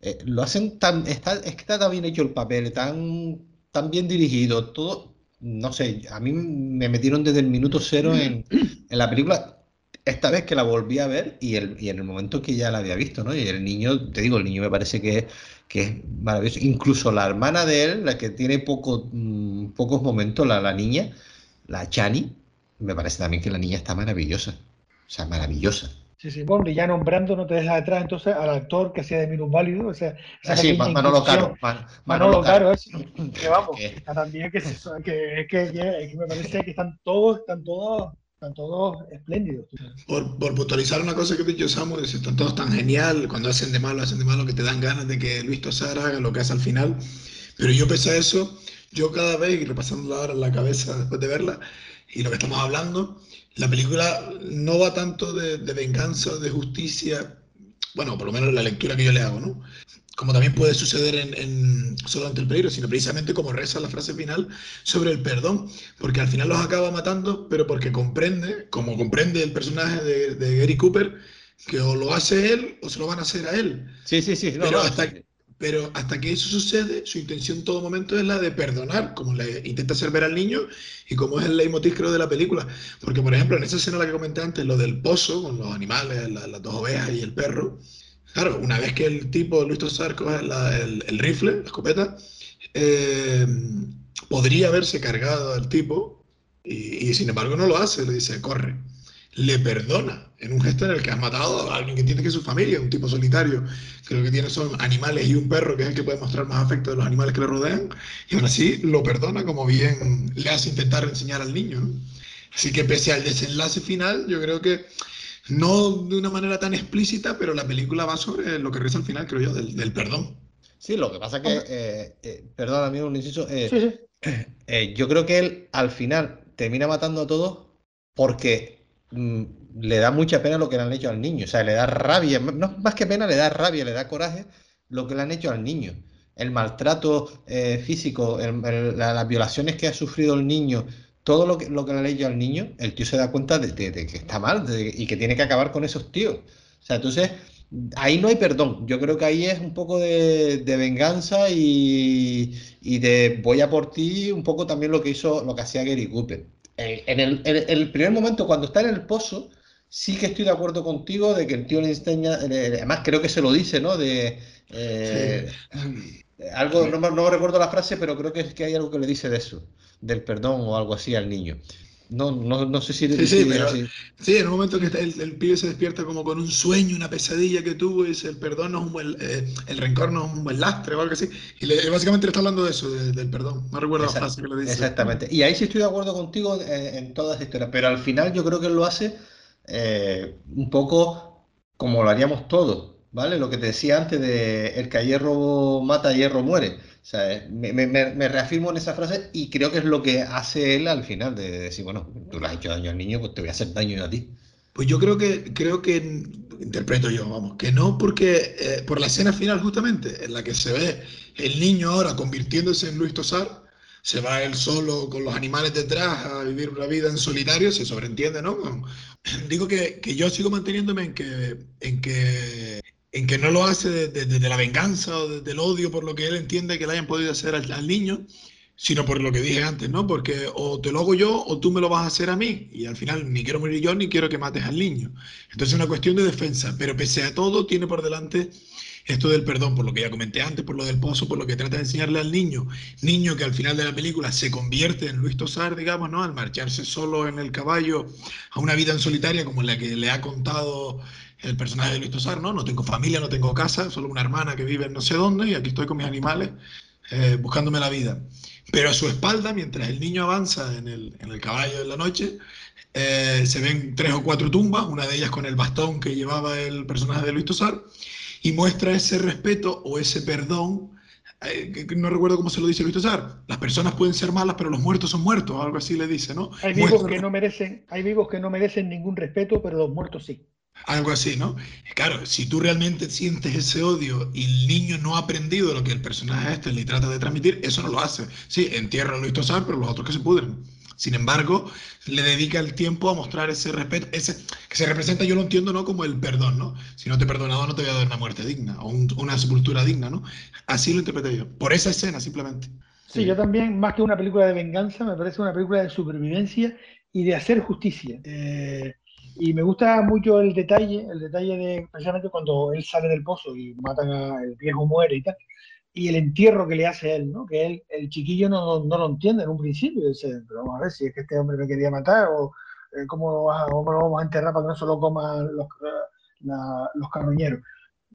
eh, lo hacen tan. Está, es que está tan bien hecho el papel, tan, tan bien dirigido, todo. No sé, a mí me metieron desde el minuto cero en, en la película esta vez que la volví a ver y, el, y en el momento que ya la había visto, ¿no? Y el niño, te digo, el niño me parece que, que es maravilloso. Incluso la hermana de él, la que tiene poco, mm, pocos momentos, la, la niña, la Chani, me parece también que la niña está maravillosa. O sea, maravillosa. Sí, sí, bueno, y ya nombrando no te deja detrás entonces al actor que hacía de Minus Válido, o sea, ah, sí, Manolo Caro. Manolo, Caro, eso, que vamos, también que, que, que, que, me parece que están todos, están todos están todos espléndidos. Por, por puntualizar una cosa que he dicho Samuel, están todos tan genial, cuando hacen de malo, hacen de malo, que te dan ganas de que Luis Tosar haga lo que hace al final. Pero yo pese a eso, yo cada vez, y repasando ahora la cabeza después de verla, y lo que estamos hablando, la película no va tanto de, de venganza de justicia, bueno, por lo menos la lectura que yo le hago, ¿no? Como también puede suceder en, Solo ante el peligro, sino precisamente como reza la frase final sobre el perdón, porque al final los acaba matando, pero porque comprende, como comprende el personaje de, de Gary Cooper, que o lo hace él o se lo van a hacer a él. Sí, sí, sí. pero, hasta, pero hasta que eso sucede, su intención en todo momento es la de perdonar, como le intenta hacer ver al niño y como es el leitmotiv creo de la película. Porque, por ejemplo, en esa escena la que comenté antes, lo del pozo, con los animales, las dos ovejas y el perro, Claro, una vez que el tipo, Luis Tosar, coge el, rifle, la escopeta, eh, podría haberse cargado al tipo y, sin embargo no lo hace, le dice, corre. Le perdona en un gesto en el que has matado a alguien que tiene que su familia, un tipo solitario, que lo que tiene son animales y un perro, que es el que puede mostrar más afecto de los animales que le rodean, y aún así lo perdona como bien le hace intentar enseñar al niño. Así que pese al desenlace final, yo creo que no de una manera tan explícita, pero la película va sobre lo que reza al final, creo yo, del, perdón. Sí, lo que pasa es que, eh, eh, perdón, amigo, un inciso, eh, yo creo que él al final termina matando a todos porque mm, le da mucha pena lo que le han hecho al niño, o sea, le da rabia, no más que pena, le da rabia, le da coraje lo que le han hecho al niño. El maltrato físico, las violaciones que ha sufrido el niño, todo lo que, lo que le ha leído al niño, el tío se da cuenta de, que está mal y que tiene que acabar con esos tíos. O sea, entonces, ahí no hay perdón. Yo creo que ahí es un poco de, venganza y, de voy a por ti, un poco también lo que hizo, lo que hacía Gary Cooper. En el, primer momento, cuando está en el pozo, sí que estoy de acuerdo contigo de que el tío le enseña, además creo que se lo dice, ¿no? De eh, algo, no, no, recuerdo la frase, pero creo que, que hay algo que le dice de eso del perdón o algo así al niño. No, no, no sé si... Sí, sí, pero, sí, en un momento que el, el, pibe se despierta como con un sueño, una pesadilla que tuvo, y dice, el perdón no es un buen, eh, el rencor no es un buen lastre o algo así. Y le, básicamente le está hablando de eso, del perdón. No recuerdo la frase que le dice. Exactamente. Y ahí sí estoy de acuerdo contigo en, en toda esa historia, pero al final yo creo que él lo hace eh, un poco como lo haríamos todos, ¿vale? Lo que te decía antes de el que a hierro mata, hierro muere o sea, me, reafirmo en esa frase y creo que es lo que hace él al final, de, decir, bueno, tú le has hecho daño al niño, pues te voy a hacer daño a ti. Pues yo creo que, creo que interpreto yo, vamos, que no porque eh, por la escena final justamente, en la que se ve el niño ahora convirtiéndose en Luis Tosar, se va él solo con los animales detrás a vivir una vida en solitario, se sobreentiende, ¿no? Digo que, que yo sigo manteniéndome en que, en que en que no lo hace desde la venganza o del odio por lo que él entiende que le hayan podido hacer al, niño, sino por lo que dije antes, ¿no? Porque o te lo hago yo o tú me lo vas a hacer a mí. Y al final ni quiero morir yo ni quiero que mates al niño. Entonces es una cuestión de defensa, pero pese a todo tiene por delante esto del perdón, por lo que ya comenté antes, por lo del pozo, por lo que trata de enseñarle al niño. Niño que al final de la película se convierte en Luis Tosar, digamos, ¿no? Al marcharse solo en el caballo a una vida en solitaria como la que le ha contado el personaje de Luis Tosar, ¿no? No tengo familia, no tengo casa, solo una hermana que vive en no sé dónde y aquí estoy con mis animales eh, buscándome la vida. Pero a su espalda, mientras el niño avanza en el, en el caballo de la noche, eh, se ven tres o cuatro tumbas, una de ellas con el bastón que llevaba el personaje de Luis Tosar, y muestra ese respeto o ese perdón. Eh, no recuerdo cómo se lo dice Luis Tosar. Las personas pueden ser malas, pero los muertos son muertos, algo así le dice, ¿no? Hay vivos, que no merecen, hay vivos que no merecen ningún respeto, pero los muertos sí. Algo así, ¿no? Claro, si tú realmente sientes ese odio y el niño no ha aprendido lo que el personaje este le trata de transmitir, eso no lo hace. Sí, entierra a Luis Tosar, pero los otros que se pudren. Sin embargo, le dedica el tiempo a mostrar ese respeto, ese que se representa, yo lo entiendo, ¿no? Como el perdón, ¿no? Si no te he perdonado, no te voy a dar una muerte digna o una sepultura digna, ¿no? Así lo interpreté yo, por esa escena simplemente. Sí, yo también, más que una película de venganza, me parece una película de supervivencia y de hacer justicia. Eh, y me gusta mucho el detalle, el detalle de precisamente cuando él sale del pozo y matan a el viejo muere y tal, y el entierro que le hace a él, ¿no? Que él, el chiquillo no, no, lo entiende en un principio, dice, pero vamos a ver si es que este hombre me quería matar o eh, ¿cómo, lo vamos a enterrar para que no se lo coman los, los carroñeros.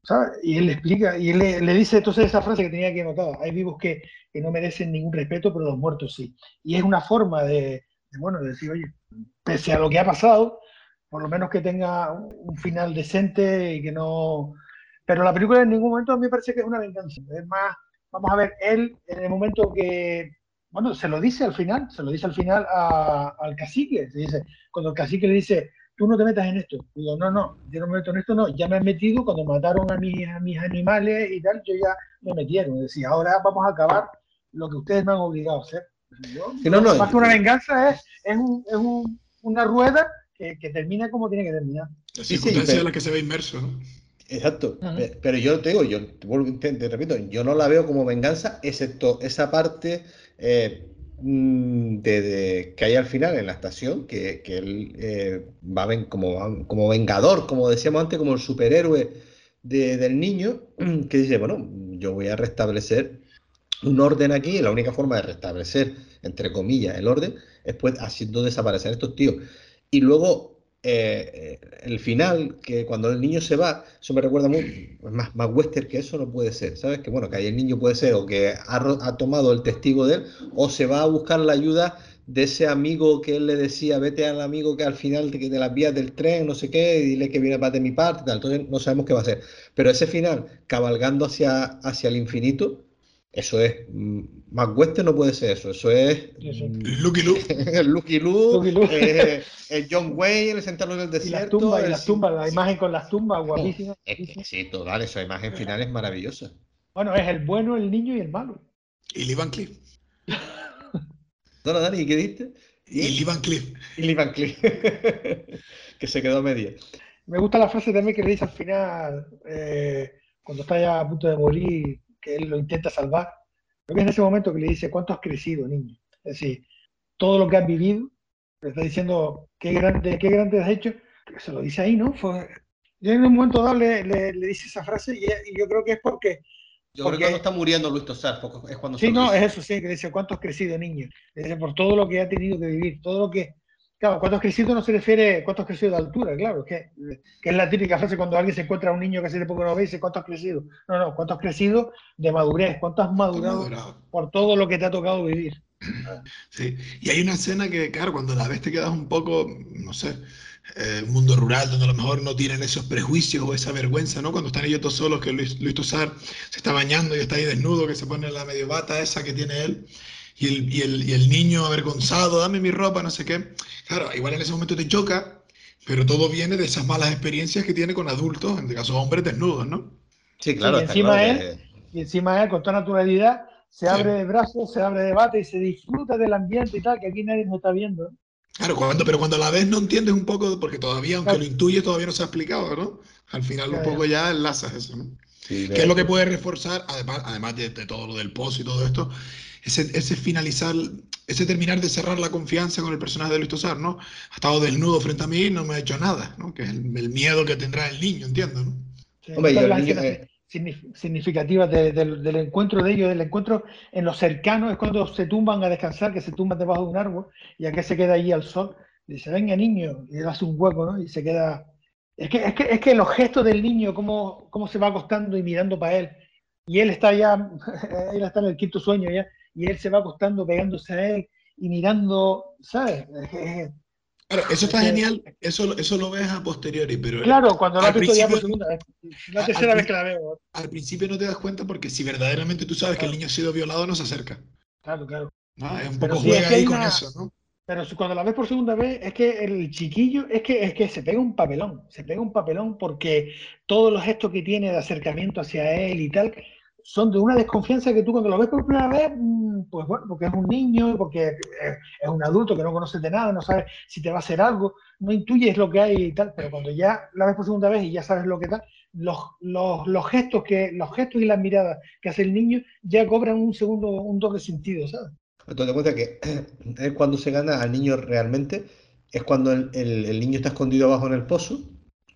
¿sabes? Y él le explica, y él le, dice entonces esa frase que tenía que anotar, hay vivos que, que, no merecen ningún respeto, pero los muertos sí. Y es una forma de, de, bueno, de decir, oye, pese a lo que ha pasado, por lo menos que tenga un final decente y que no... Pero la película en ningún momento a mí me parece que es una venganza. Es más, vamos a ver, él en el momento que bueno, se lo dice al final, se lo dice al final al cacique. Se dice, cuando el cacique le dice, tú no te metas en esto. Digo, no, no, yo no me meto en esto, no. Ya me he metido cuando mataron a mis, a mis animales y tal, yo ya me metieron. Decía, ahora vamos a acabar lo que ustedes me han obligado a hacer. no, no, más que una venganza es, es, un, es un, una rueda que, que, termina como tiene que terminar. La circunstancia sí, en la que se ve inmerso, ¿no? Exacto, pero yo te digo, yo te, repito, yo no la veo como venganza, excepto esa parte eh, mm, de, que hay al final en la estación, que, que él eh, va como, como vengador, como decíamos antes, como el superhéroe del niño, que dice, bueno, yo voy a restablecer un orden aquí, y la única forma de restablecer, entre comillas, el orden, es pues haciendo desaparecer estos tíos. Y luego eh, el final, que cuando el niño se va, eso me recuerda muy, más, más western que eso no puede ser, ¿sabes? Que bueno, que ahí el niño puede ser o que ha, tomado el testigo de él, o se va a buscar la ayuda de ese amigo que él le decía, vete al amigo que al final de, de las vías del tren, no sé qué, dile que viene para de mi parte, tal. entonces no sabemos qué va a hacer. Pero ese final, cabalgando hacia, hacia el infinito, eso es. Mm, más western no puede ser eso. Eso es. Mm, Lucky Luke. el Lucky Luke. Eh, el John Wayne, el sentarlo del desierto. Y las tumbas, la imagen con las tumbas, guapísima. sí, total, esa imagen final es maravillosa. Bueno, es el bueno, el niño y el malo. Y Lee Van Cliff. no, no, Dani, ¿qué diste? Y Lee Van Cliff. Y Lee Van Cliff. que se quedó a media. Me gusta la frase también que le dice al final, eh, cuando está ya a punto de morir que él lo intenta salvar. Creo que en ese momento que le dice, ¿cuánto has crecido, niño? Es decir, todo lo que has vivido, le está diciendo, qué grande, qué grande has hecho, se lo dice ahí, ¿no? Fue, yo en un momento dado le, le, dice esa frase y, yo creo que es porque... Yo creo que cuando está muriendo Luis Tosar, es cuando... Sí, no, es eso, sí, que dice, ¿cuánto has crecido, niño? Dice, por todo lo que ha tenido que vivir, todo lo que Claro, ¿cuánto has crecido no se refiere cuánto has crecido de altura, claro, que, que, es la típica frase cuando alguien se encuentra a un niño que le poco no ve y dice cuánto has crecido. No, no, cuánto has crecido de madurez, cuánto has madurado, por todo lo que te ha tocado vivir. Sí, y hay una escena que, claro, cuando la ves te quedas un poco, no sé, eh, un mundo rural donde a lo mejor no tienen esos prejuicios o esa vergüenza, ¿no? Cuando están ellos todos solos, que Luis, Luis Tosar se está bañando y está ahí desnudo, que se pone la medio bata esa que tiene él y el, y el, y el niño avergonzado, dame mi ropa, no sé qué. Claro, igual en ese momento te choca, pero todo viene de esas malas experiencias que tiene con adultos, en este caso hombres desnudos, ¿no? Sí, claro. y, encima él, y encima él, con toda naturalidad, se abre de brazos, se abre de bate y se disfruta del ambiente y tal, que aquí nadie nos está viendo. Claro, cuando, pero cuando a la vez no entiendes un poco, porque todavía, aunque lo intuyes, todavía no se ha explicado, ¿no? Al final un poco ya enlazas eso, ¿no? Sí, que es lo que puede reforzar, además, además de, de, todo lo del post y todo esto, ese, finalizar, ese terminar de cerrar la confianza con el personaje de Luis Tosar, ¿no? Ha estado desnudo frente a mí y no me ha hecho nada, ¿no? Que es el, miedo que tendrá el niño, entiendo, ¿no? Hombre, significativa del encuentro de ellos, del encuentro en los cercanos, es cuando se tumban a descansar, que se tumban debajo de un árbol y que se queda allí al sol. Y dice, venga niño, y le hace un hueco, ¿no? Y se queda... Es que, es que, es que los gestos del niño, cómo, cómo se va acostando y mirando para él, y él está ya, él está en el quinto sueño ya, y él se va acostando pegándose a él y mirando, ¿sabes? Claro, eso está genial, eso, eso lo ves a posteriori, pero... Claro, cuando la visto ya por segunda vez, la tercera vez que la veo. Al principio no te das cuenta porque si verdaderamente tú sabes que el niño ha sido violado, no se acerca. Claro, claro. Es un poco juega ahí con eso, ¿no? Pero cuando la ves por segunda vez, es que el chiquillo, es que, es que se pega un papelón, se pega un papelón porque todos los gestos que tiene de acercamiento hacia él y tal, son de una desconfianza que tú cuando lo ves por primera vez, mm, pues bueno, porque es un niño, porque es un adulto que no conoce de nada, no sabe si te va a hacer algo, no intuyes lo que hay y tal, pero cuando ya la ves por segunda vez y ya sabes lo que tal, los, los, los gestos que, los gestos y las miradas que hace el niño ya cobran un segundo, un doble sentido, ¿sabes? Entonces, cuenta que es cuando se gana al niño realmente, es cuando el, el, niño está escondido abajo en el pozo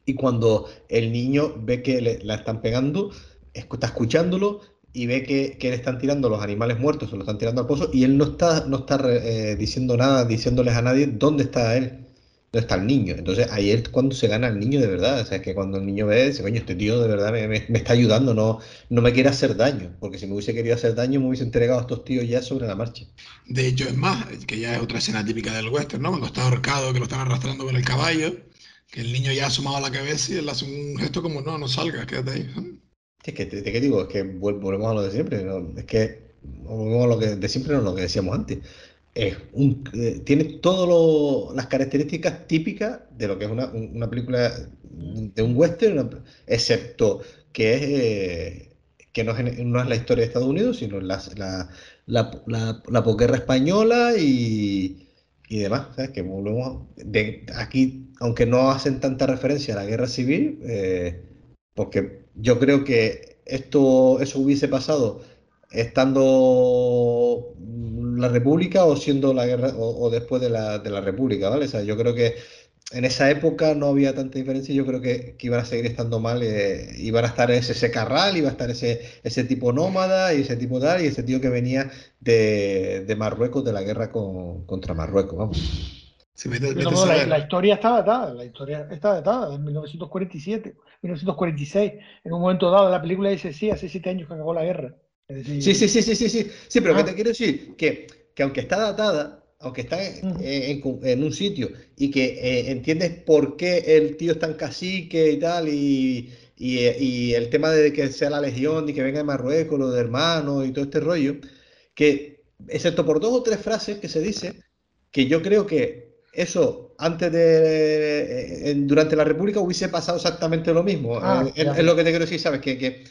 y cuando el niño ve que le, la están pegando, está escuchándolo y ve que, que, le están tirando los animales muertos, se lo están tirando al pozo, y él no está, no está eh, diciendo nada, diciéndoles a nadie dónde está él, dónde está el niño. Entonces ahí es cuando se gana el niño de verdad. O sea, es que cuando el niño ve, dice, coño, este tío de verdad me, me, está ayudando, no, no me quiere hacer daño, porque si me hubiese querido hacer daño me hubiese entregado a estos tíos ya sobre la marcha. De hecho, es más, que ya es otra escena típica del western, ¿no? Cuando está ahorcado, que lo están arrastrando con el caballo, que el niño ya ha asomado la cabeza y él hace un gesto como, no, no salgas, quédate ahí. Es que, te, qué digo? Es que volvemos a lo de siempre. Es que lo que de siempre no lo que decíamos antes. Es un, eh, tiene todas las características típicas de lo que es una, película de un western, excepto que es eh, que no es, es, la historia de Estados Unidos, sino la, la, la, la posguerra española y, y demás. ¿sabes? Que volvemos de, aquí, aunque no hacen tanta referencia a la guerra civil, eh, porque yo creo que esto, eso hubiese pasado estando la República o siendo la guerra o, después de la, de la, República, ¿vale? O sea, yo creo que en esa época no había tanta diferencia y yo creo que, iban a seguir estando mal, eh, iban a estar ese, ese carral, iba a estar ese, ese tipo nómada y ese tipo tal, y ese tío que venía de, de Marruecos, de la guerra con, contra Marruecos, vamos. La, historia está datada, la historia está datada, en 1947, 1946. En un momento dado la película dice, sí, hace siete años que acabó la guerra. sí, sí, sí, sí, sí, sí, sí, pero ¿qué ah. te quiero decir? Que, que aunque está datada, aunque está en, un sitio y que eh, entiendes por qué el tío está en cacique y tal, y, y, el tema de que sea la legión y que venga de Marruecos, lo de hermanos y todo este rollo, que excepto por dos o tres frases que se dice, que yo creo que eso antes de durante la República hubiese pasado exactamente lo mismo. Ah, eh, es, lo que te quiero decir, ¿sabes? Que, que,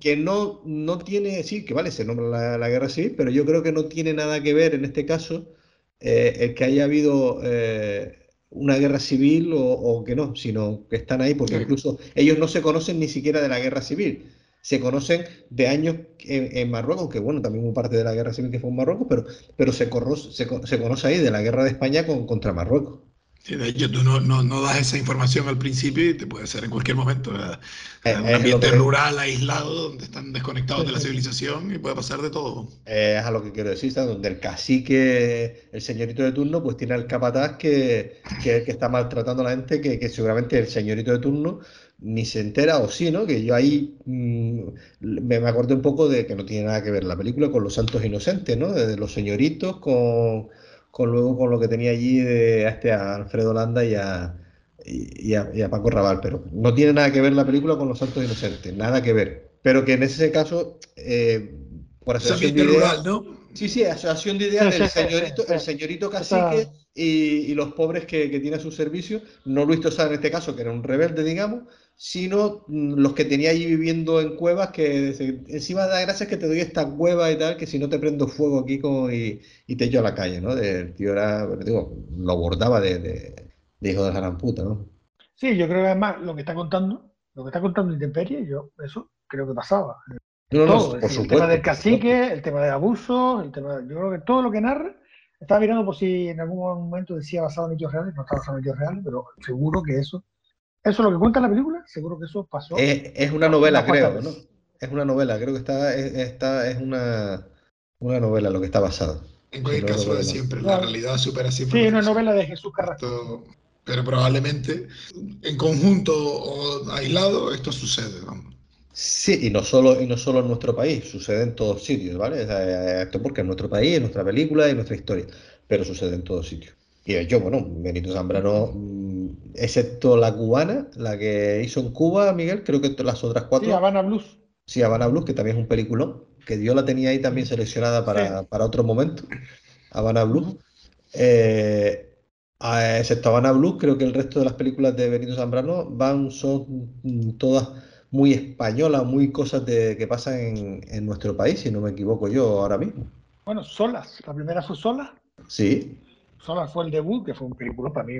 que, no, no tiene, sí, que vale, se nombra la, guerra civil, pero yo creo que no tiene nada que ver en este caso eh, el que haya habido eh, una guerra civil o, que no, sino que están ahí porque incluso ellos no se conocen ni siquiera de la guerra civil se conocen de años en, Marruecos, que bueno, también hubo parte de la guerra civil que fue en Marruecos, pero, pero se, se, se conoce ahí de la guerra de España con, contra Marruecos. Sí, de hecho, tú no, no, no, das esa información al principio y te puede ser en cualquier momento. Eh, un ambiente rural, aislado, donde están desconectados de la civilización y puede pasar de todo. es a lo que quiero decir, donde el cacique, el señorito de turno, pues tiene al capataz que, que, que está maltratando a la gente, que, que seguramente el señorito de turno ni se entera o sí, ¿no? Que yo ahí mm, me, acordé un poco de que no tiene nada que ver la película con los santos inocentes, ¿no? De, los señoritos con, con, luego con lo que tenía allí de, a este Alfredo Landa y a, y, a, Paco Raval, pero no tiene nada que ver la película con los santos inocentes, nada que ver. Pero que en ese caso, eh, por asociación de ideas, ¿no? Sí, sí, asociación de ideas del señorito, el señorito cacique y, y, los pobres que, que tiene a su servicio, no Luis Tosar en este caso, que era un rebelde, digamos, sino mm, los que tenía allí viviendo en cuevas, que encima da gracias que te doy esta cueva y tal, que si no te prendo fuego aquí y, te echo a la calle, ¿no? El tío era, digo, lo abordaba de, de, hijo de la gran puta, ¿no? Sí, yo creo que además lo que está contando, lo que está contando Intemperie, yo eso creo que pasaba. No, no, por supuesto, el tema del cacique, el tema de abuso, el tema yo creo que todo lo que narra, estaba mirando por si en algún momento decía basado en hechos reales, no está basado en hechos reales, pero seguro que eso ¿Eso es lo que cuenta la película? Seguro que eso pasó. Es, una novela, creo, ¿no? Es una novela, creo que está, está es una, una novela lo que está basado. En cualquier caso, de siempre, la realidad supera siempre. Sí, una novela de Jesús Carrasco. Pero probablemente en conjunto o aislado esto sucede, vamos. Sí, y no solo y no solo en nuestro país, sucede en todos sitios, ¿vale? esto porque es nuestro país, es nuestra película y nuestra historia, pero sucede en todos sitios. Y yo, bueno, Benito Zambrano excepto la cubana, la que hizo en Cuba, Miguel, creo que las otras cuatro. Sí, Habana Blues. Sí, Habana Blues, que también es un peliculón, que yo la tenía ahí también seleccionada para, otro momento. Habana Blues. Eh, excepto Habana Blues, creo que el resto de las películas de Benito Zambrano van, son todas muy españolas, muy cosas de, que pasan en, en nuestro país, si no me equivoco yo ahora mismo. Bueno, Solas, la primera fue Solas. Sí. Solas fue el debut, que fue un película para mí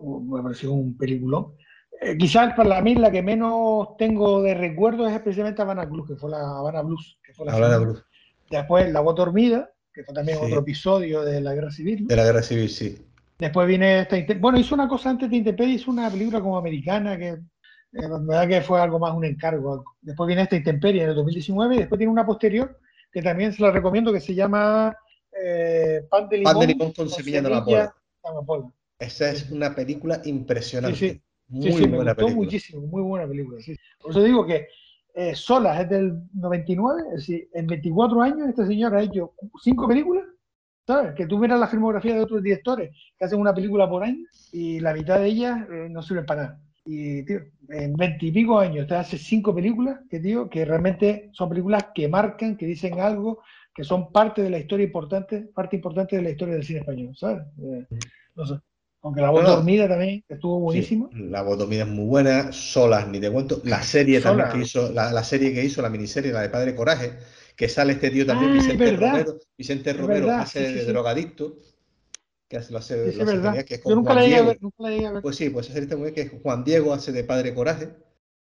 me pareció un peliculón. Eh, quizás para mí la que menos tengo de recuerdo es precisamente Habana Blues, que fue la Habana Blues. Que fue la Habana Blues. Después La Voz Dormida, que fue también otro episodio de la Guerra Civil. De la Guerra Civil, sí. Después viene esta. Bueno, hizo una cosa antes de Intemperie, hizo una película como americana que. Eh, verdad que fue algo más un encargo. Después viene esta Intemperie en el 2019 y después tiene una posterior que también se la recomiendo que se llama eh, Pan de Limón, Pan de Limón con, semilla de amapola. Esa es una película impresionante. Sí, sí. Muy sí, buena me gustó muchísimo, muy buena película. Por eso digo que eh, Solas es del 99, es decir, en 24 años este señor ha hecho cinco películas, ¿sabes? Que tú miras la filmografía de otros directores que hacen una película por año y la mitad de ellas eh, no sirven para nada. Y, tío, en 20 y pico años te hace cinco películas que, tío, que realmente son películas que marcan, que dicen algo, que son parte de la historia importante, parte importante de la historia del cine español, ¿sabes? Eh, no sé. Aunque la voz dormida también estuvo buenísima. la voz dormida es muy buena, solas ni te cuento. La serie también que hizo, la, serie que hizo, la miniserie, la de Padre Coraje, que sale este tío también, ah, Vicente Romero. Vicente Romero hace de drogadicto. Que hace, lo hace, lo hace que es Yo nunca la, llegué a ver, nunca la llegué a ver. Pues sí, pues esa serie está muy bien, que Juan Diego hace de Padre Coraje.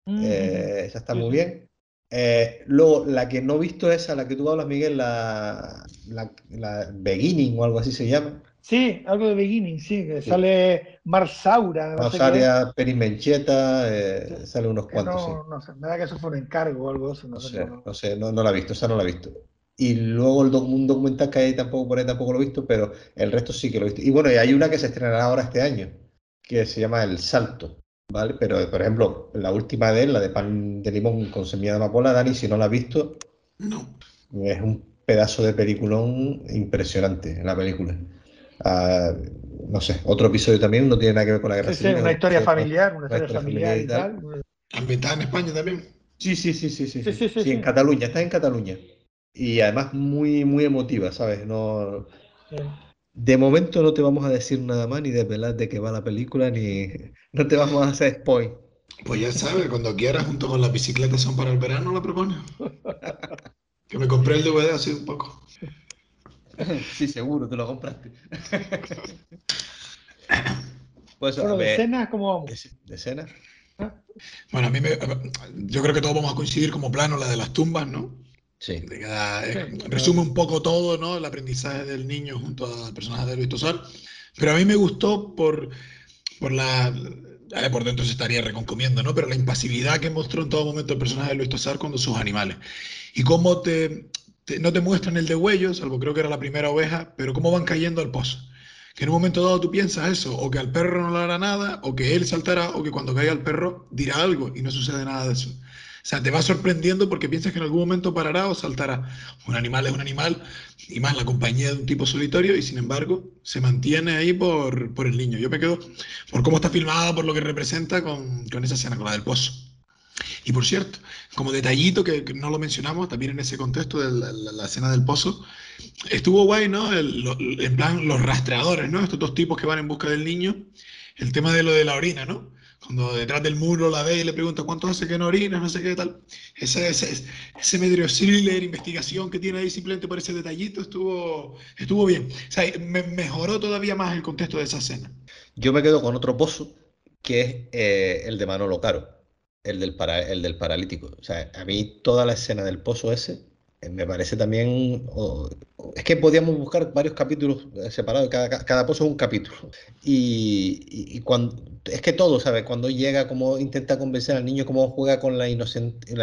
Mm. Eh, esa está muy bien. Eh, luego, la que no he visto es a la que tú hablas, Miguel, la, la, la Beginning o algo así se llama. Sí, algo de beginning, sí, que sale Marsaura. Marsaria, Perimencheta, eh, sale unos cuantos. No, sí. no sé, me da que eso fue un encargo o algo así. No, sé, no, sé, no, la he visto, esa no la he visto. Y luego el un documental que hay tampoco por ahí tampoco lo he visto, pero el resto sí que lo he visto. Y bueno, y hay una que se estrenará ahora este año, que se llama El Salto, ¿vale? Pero, por ejemplo, la última de él, la de pan de limón con semilla de amapola, Dani, si no la has visto, no. es un pedazo de peliculón impresionante en la película no sé, otro episodio también, no tiene nada que ver con la guerra civil. una historia familiar, una, historia, familiar, y tal. Ambientada en España también. Sí, sí, sí, sí, sí. Sí, sí, en Cataluña, está en Cataluña. Y además muy, muy emotiva, ¿sabes? No. De momento no te vamos a decir nada más, ni desvelar de qué va la película, ni no te vamos a hacer spoil. Pues ya sabes, cuando quieras, junto con las bicicletas son para el verano, la propones. que me compré el DVD hace un poco. sí, seguro, te lo compraste. pues, bueno, de escenas, ¿cómo vamos? ¿De escenas? ¿Ah? Bueno, a mí me, yo creo que todos vamos a coincidir como plano la de las tumbas, ¿no? Sí. Eh, resume un poco todo, ¿no? El aprendizaje del niño junto al personaje de Luis Tosar. Pero a mí me gustó por, por la. por dentro se estaría reconcomiendo, ¿no? Pero la impasividad que mostró en todo momento el personaje de Luis Tosar con sus animales. Y cómo te, no te muestran el degüello, salvo creo que era la primera oveja, pero cómo van cayendo al pozo. Que en un momento dado tú piensas eso, o que al perro no le hará nada, o que él saltará, o que cuando caiga el perro dirá algo y no sucede nada de eso. O sea, te va sorprendiendo porque piensas que en algún momento parará o saltará. Un animal es un animal, y más la compañía de un tipo solitario, y sin embargo se mantiene ahí por, por el niño. Yo me quedo por cómo está filmada, por lo que representa con, con esa escena, con la del pozo. Y por cierto, como detallito que, no lo mencionamos, también en ese contexto de la, escena del pozo, estuvo guay, ¿no? en plan, los rastreadores, ¿no? Estos dos tipos que van en busca del niño, el tema de lo de la orina, ¿no? Cuando detrás del muro la ve y le pregunta cuánto hace que no orina, no sé qué tal. Ese, ese, ese medio thriller, investigación que tiene ahí simplemente por ese detallito estuvo, estuvo bien. O sea, me, mejoró todavía más el contexto de esa escena. Yo me quedo con otro pozo, que es eh, el de Manolo Caro el del, para, el del paralítico. O sea, a mí toda la escena del pozo ese eh, me parece también... es que podíamos buscar varios capítulos eh, separados, cada, cada pozo es un capítulo. Y, cuando, es que todo, ¿sabes? Cuando llega, cómo intenta convencer al niño, cómo juega con la, la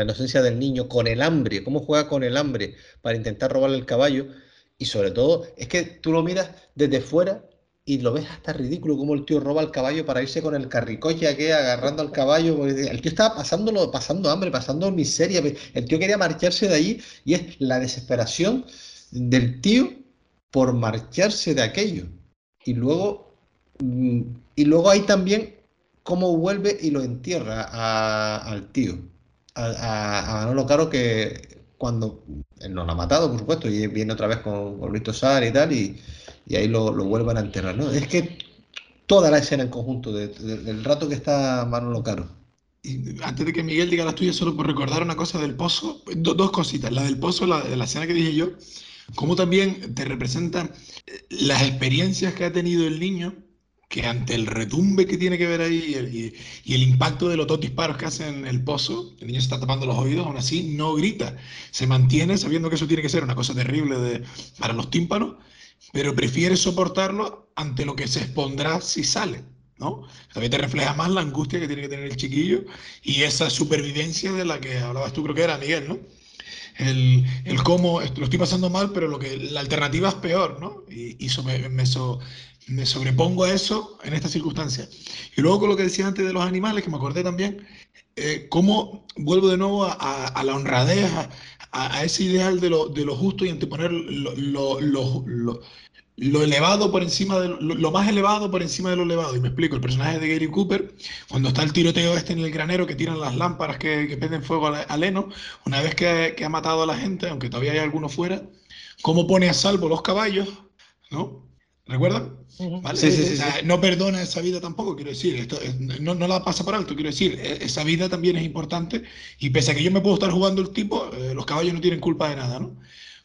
inocencia del niño, con el hambre, cómo juega con el hambre para intentar robarle el caballo. Y sobre todo, es que tú lo miras desde fuera y lo ves hasta ridículo como el tío roba el caballo para irse con el carricoche aquí agarrando al caballo. El tío estaba pasándolo, pasando hambre, pasando miseria. El tío quería marcharse de allí y es la desesperación del tío por marcharse de aquello. Y luego, mm, y luego hay también cómo vuelve y lo entierra al tío, a, a, Manolo Caro, que cuando él no lo ha matado, por supuesto, y viene otra vez con, con Luis Tosar y tal, y, y ahí lo, lo vuelvan a enterrar. ¿no? Es que toda la escena en conjunto, del rato que está Manolo Caro. Antes de que Miguel diga la tuya, solo por recordar una cosa del pozo, dos cositas. La del pozo, la, de la escena que dije yo, como también te representa las experiencias que ha tenido el niño, que ante el retumbe que tiene que ver ahí y el, impacto de los dos disparos que hacen en el pozo, el niño se está tapando los oídos, aún así no grita, se mantiene sabiendo que eso tiene que ser una cosa terrible de, para los tímpanos pero prefiere soportarlo ante lo que se expondrá si sale, ¿no? También te refleja más la angustia que tiene que tener el chiquillo y esa supervivencia de la que hablabas tú, creo que era Miguel, ¿no? El, el cómo lo estoy pasando mal, pero lo que la alternativa es peor, ¿no? Y, y me, me, sobrepongo a eso en estas circunstancias. Y luego con lo que decía antes de los animales, que me acordé también, eh, cómo vuelvo de nuevo a, la honradez, a, ese ideal de lo, de lo, justo y anteponer lo, lo, lo elevado por encima de lo, más elevado por encima de lo elevado. Y me explico, el personaje de Gary Cooper, cuando está el tiroteo este en el granero que tiran las lámparas que, que prenden fuego al, heno, una vez que, que, ha matado a la gente, aunque todavía hay alguno fuera, cómo pone a salvo los caballos, ¿no? ¿Recuerdan? Sí, sí, sí, No perdona esa vida tampoco, quiero decir, esto, no, no, la pasa por alto, quiero decir, e, esa vida también es importante y pese a que yo me puedo estar jugando el tipo, eh, los caballos no tienen culpa de nada, ¿no?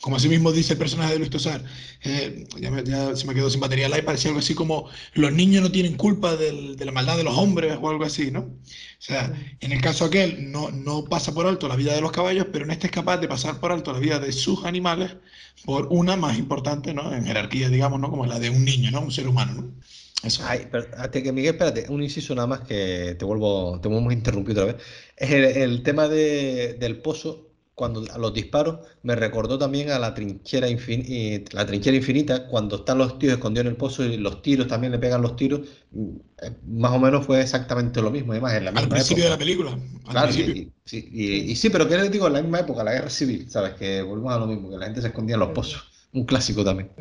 Como así mismo dice el personaje de Luis Tosar, eh, ya, se me quedó sin batería live, parecía algo así como los niños no tienen culpa del, de la maldad de los hombres o algo así, ¿no? O sea, en el caso aquel no, no pasa por alto la vida de los caballos, pero en este es capaz de pasar por alto la vida de sus animales por una más importante, ¿no? En jerarquía, digamos, ¿no? Como la de un niño, ¿no? Un ser humano, ¿no? Eso. Ay, pero, que Miguel, espérate, un inciso nada más que te vuelvo, te vuelvo a interrumpir otra vez. Es el, el tema de, del pozo cuando a los disparos me recordó también a la trinchera, la trinchera infinita, cuando están los tíos escondidos en el pozo y los tiros también le pegan los tiros, mm, eh, más o menos fue exactamente lo mismo, además en la misma Al principio de la película. Claro, sí, sí, y, sí, pero que les digo, en la misma época, la guerra civil, ¿sabes? Que volvemos a lo mismo, que la gente se escondía en los pozos, un clásico también.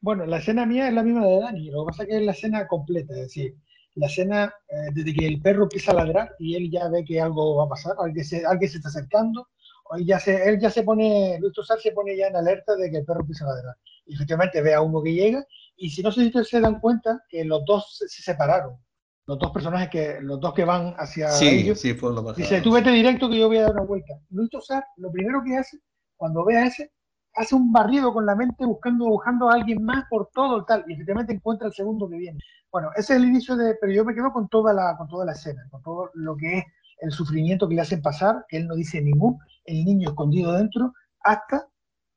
Bueno, la escena mía es la misma de Dani, lo que pasa es que es la escena completa, es decir, la escena eh, desde que el perro empieza a ladrar y él ya ve que algo va a pasar, alguien se, alguien se está acercando, él ya se, él ya se pone, Luis Tosar se pone ya en alerta de que el perro empieza a ladrar. Y efectivamente ve a uno que llega, y si no sé si ustedes se dan cuenta que los dos se, separaron. Los dos personajes que, los dos que van hacia sí, ellos. Sí, fue lo más Dice, tú vete directo que yo voy a dar una vuelta. Luis Tosar, lo primero que hace, cuando ve a ese, hace un barrido con la mente buscando, buscando a alguien más por todo el tal, y efectivamente encuentra el segundo que viene. Bueno, ese es el inicio de, pero yo me quedo con toda la, con toda la escena, con todo lo que es el sufrimiento que le hacen pasar, que él no dice ningún, el niño escondido dentro, hasta,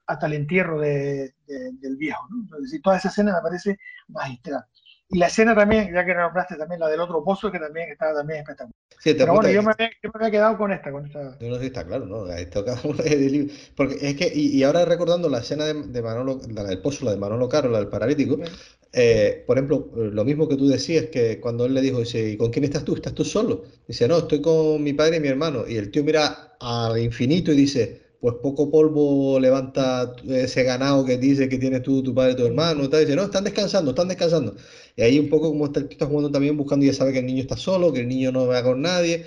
hasta el entierro de, del viejo. ¿no? Entonces, toda esa escena me parece magistral. Y la escena también, ya que nombraste también la del otro pozo, que también estaba también espectacular. Sí, Pero bueno, yo me, había, yo me, había, quedado con esta. Con esta... No, sí, está claro, ¿no? Esto Porque es que, y, ahora recordando la escena de, de, Manolo, la del pozo, la de Manolo Caro, la del paralítico, eh, por ejemplo, lo mismo que tú decías, que cuando él le dijo, dice, ¿y con quién estás tú? ¿Estás tú solo? Dice, no, estoy con mi padre y mi hermano. Y el tío mira al infinito y dice, pues poco polvo levanta ese ganado que dice que tienes tú, tu padre y tu hermano. Tal. Dice, no, están descansando, están descansando. Y ahí un poco como está, está jugando también buscando y ya sabe que el niño está solo, que el niño no va con nadie.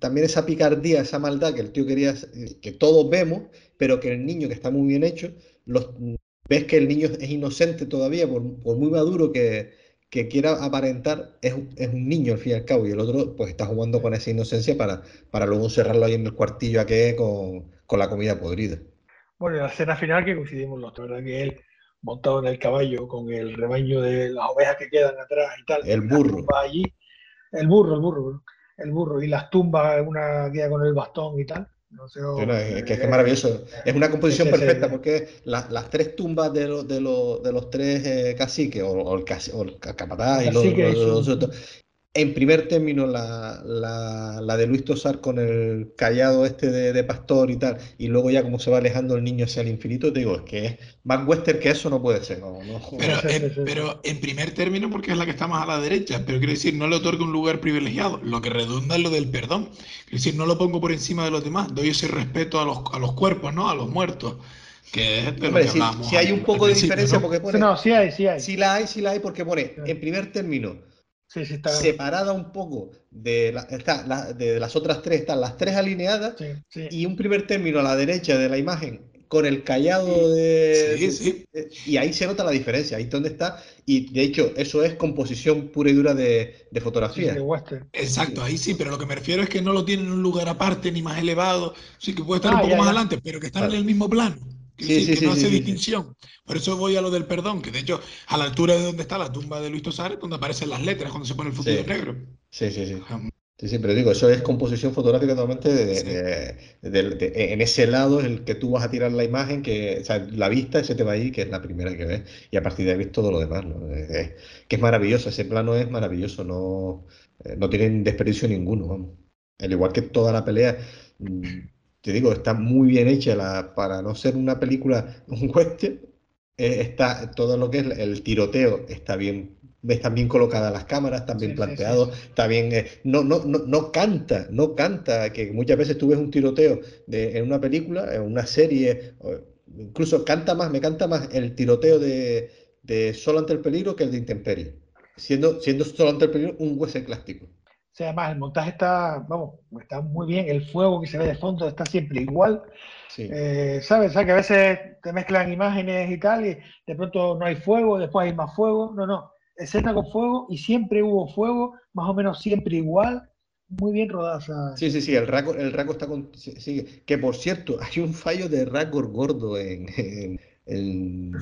También esa picardía, esa maldad que el tío quería, que todos vemos, pero que el niño que está muy bien hecho, los, ves que el niño es inocente todavía, por, muy maduro que, que quiera aparentar, es, es, un niño al fin y al cabo, y el otro pues está jugando con esa inocencia para, para luego cerrarlo ahí en el cuartillo aquí con, con la comida podrida. Bueno, la escena final que coincidimos los ¿verdad? Que él montado en el caballo con el rebaño de las ovejas que quedan atrás y tal. El burro. Allí, el burro, el burro, el burro, y las tumbas, una queda con el bastón y tal es, que, es, maravilloso. Es una composición perfecta porque las tres tumbas de, de, de los tres eh, caciques, o, el, capataz y los, otros, en primer término la, la, de Luis Tosar con el callado este de, pastor y tal, y luego ya como se va alejando el niño hacia el infinito, te digo, es que es más western que eso no puede ser. pero, en, primer término porque es la que está más a la derecha, pero quiero decir, no le otorga un lugar privilegiado, lo que redunda en lo del perdón. Quiero decir, no lo pongo por encima de los demás, doy ese respeto a los, a los cuerpos, ¿no? A los muertos. Que es de que si, hay un poco de diferencia, porque pone. No, sí hay, sí hay. Sí la hay, sí la hay, porque pone, en primer término, separada un poco de, de las otras tres, están las tres alineadas y un primer término a la derecha de la imagen con el callado de, Y ahí se nota la diferencia, ahí es donde está. Y de hecho, eso es composición pura y dura de, fotografía. Exacto, ahí sí, pero lo que me refiero es que no lo tienen en un lugar aparte ni más elevado, sí que puede estar un ah, poco más adelante, pero que están en el mismo plano. Que, no hace distinción. Por eso voy a lo del perdón, que de hecho, a la altura de donde está la tumba de Luis Tosar, donde aparecen las letras cuando se pone el futuro negro. Sí, sí, sí. Sí, sí, pero digo, eso es composición fotográfica totalmente de, en ese lado es el que tú vas a tirar la imagen, que, o sea, la vista, ese tema ahí, que es la primera que ves, y a partir de ahí ves todo lo demás, ¿no? que es maravilloso, ese plano es maravilloso, no, eh, no tienen desperdicio ninguno, vamos. Al igual que toda la pelea, mm, te digo, está muy bien hecha la, para no ser una película, un western, eh, está todo lo que es el tiroteo está bien están bien colocadas las cámaras, están bien planteados, está bien, eh, no, no, no, no, canta, no canta, que muchas veces tú ves un tiroteo de, en una película, en una serie, incluso canta más, me canta más el tiroteo de, de Solo ante el peligro que el de Intemperie, siendo, siendo Solo ante el peligro un hueso clásico. Sea, además el montaje está, vamos, está muy bien, el fuego que se ve de fondo está siempre igual. Eh, ¿Sabes? que a veces te mezclan imágenes y tal, y de pronto no hay fuego, después hay más fuego. No, no. Escena con fuego y siempre hubo fuego, más o menos siempre igual. Muy bien rodada. Sí, sí, sí, el raco, el raco está con. que por cierto, hay un fallo de Raccord gordo en, en,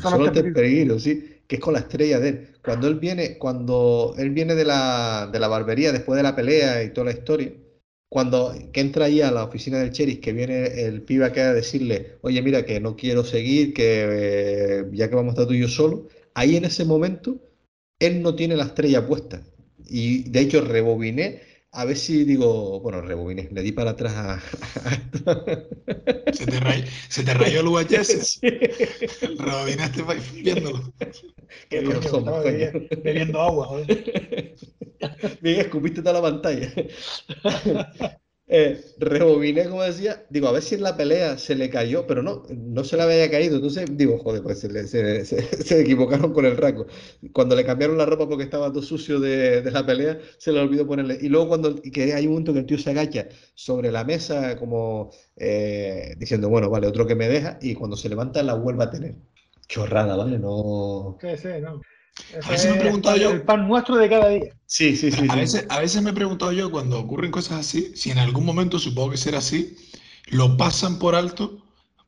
Solo te peligro, sí, que es con la estrella de él. Cuando él viene, cuando él viene de la, de la barbería después de la pelea y toda la historia, cuando que entra ahí a la oficina del sheriff, que viene el pibe acá a decirle, oye, mira, que no quiero seguir, que eh, ya que vamos a estar tú y yo solo, ahí en ese momento, él no tiene la estrella puesta. Y de hecho rebobiné a ver si digo, bueno, rebobiné, le di para atrás a... ¿Se, te rayó, ¿Se te rayó el VHS? Sí. Rebobinaste viéndolo. Qué bien somos, bebiendo agua, joder. Bien, escupiste toda la pantalla. Eh, rebobiné, como decía, digo, a ver si en la pelea se le cayó, pero no, no se le había caído. Entonces, digo, joder, pues se, equivocaron con el raco. Cuando le cambiaron la ropa porque estaba todo sucio de, de, la pelea, se le olvidó ponerle. Y luego, cuando que hay un momento que el tío se agacha sobre la mesa, como eh, diciendo, bueno, vale, otro que me deja, y cuando se levanta, la vuelve a tener. Chorrada, ¿vale? No. A veces me he preguntado yo. El pan nuestro de cada día. Sí, sí, sí. A, Veces, a veces me he preguntado yo, cuando ocurren cosas así, si en algún momento, supongo que será así, lo pasan por alto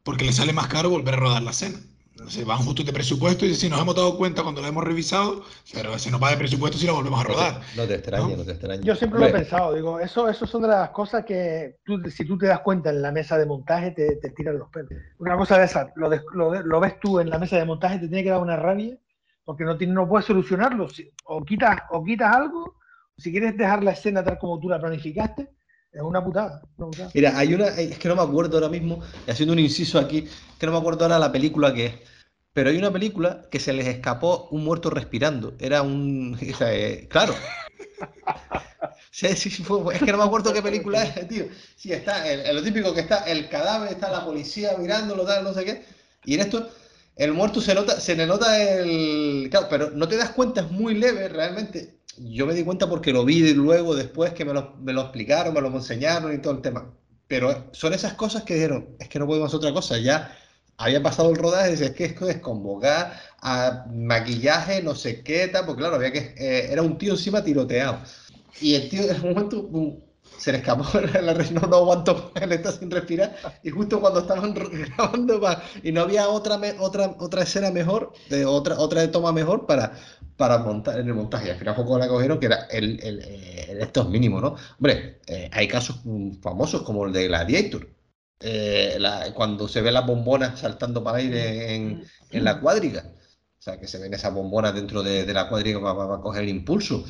porque le sale más caro volver a rodar la escena. Se van justo de presupuesto y si nos hemos dado cuenta cuando lo hemos revisado, pero si no va de presupuesto si lo volvemos a rodar. No te, extraña, no, te extraña. Yo siempre lo he pensado, digo, eso, eso son de las cosas que tú, si tú te das cuenta en la mesa de montaje te, te tiran los pelos. Una cosa de esa, lo, lo, lo, ves tú en la mesa de montaje, te tiene que dar una rabia porque no, tiene, no puedes solucionarlo. O quitas, o quitas algo, si quieres dejar la escena tal como tú la planificaste, es una putada, Mira, hay una, es que no me acuerdo ahora mismo, haciendo un inciso aquí, que no me acuerdo ahora la película que es. Pero hay una película que se les escapó un muerto respirando. Era un. Eh, claro. Sí, sí, fue, es que no me acuerdo qué película es, tío. Sí, está, lo típico que está el cadáver, está la policía mirándolo, tal, no sé qué. Y en esto el muerto se, nota, se le nota el. Claro, pero no te das cuenta, es muy leve realmente. Yo me di cuenta porque lo vi luego, después que me lo, me lo explicaron, me lo enseñaron y todo el tema. Pero son esas cosas que dijeron, es que no podemos hacer otra cosa. Ya había pasado el rodaje, es que esto es convocar a maquillaje, no sé qué, tal, porque claro, había que. Eh, era un tío encima tiroteado. Y el tío en un momento se le escapó la no, no aguantó, él está sin respirar y justo cuando estaban grabando y no había otra otra otra escena mejor, de otra otra toma mejor para para montar en el montaje. Al final poco la cogieron que era el, el, el estos mínimos, ¿no? Hombre, eh, hay casos famosos como el de Gladiator. Eh, cuando se ve las bombonas saltando para aire en, en la cuadriga. O sea, que se ven esas bombonas dentro de, de la cuadriga para, para, coger el impulso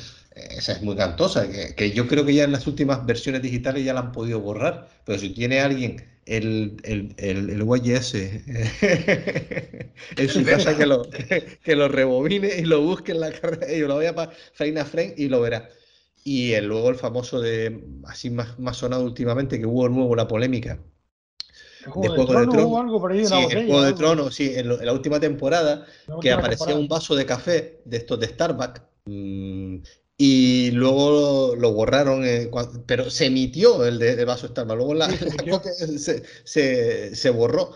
esa es muy cantosa, que, yo creo que ya en las últimas versiones digitales ya la han podido borrar, pero si tiene alguien el, el, el, el en su casa que lo, que lo rebobine y lo busque en la carrera, y lo vaya para Faina Frame y lo verá. Y luego el famoso de, así más, más sonado últimamente, que hubo nuevo la polémica, de Juego de Tronos. Sí, el Juego de Tronos, sí, en, la última temporada, que aparecía un vaso de café de estos de Starbucks. Mm, y luego lo, borraron, eh, pero se emitió el de, vaso Starbucks, luego la, se, se, se, borró.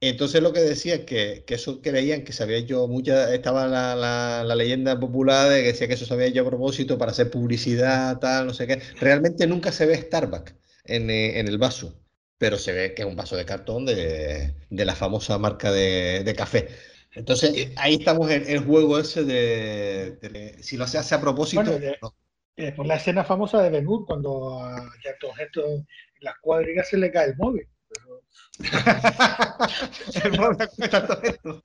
Entonces lo que decía es que, que, eso creían que se había hecho mucha, estaba la, la, la, leyenda popular de que decía que eso se había hecho a propósito para hacer publicidad, tal, no sé qué. Realmente nunca se ve Starbucks en, eh, en el vaso, pero se ve que es un vaso de cartón de, de la famosa marca de, de café. Entonces, ahí estamos en el juego ese de, si lo se hace a propósito. Bueno, la escena famosa de Ben Hur, cuando a esto en las cuadrigas se le cae el móvil. el móvil todo esto.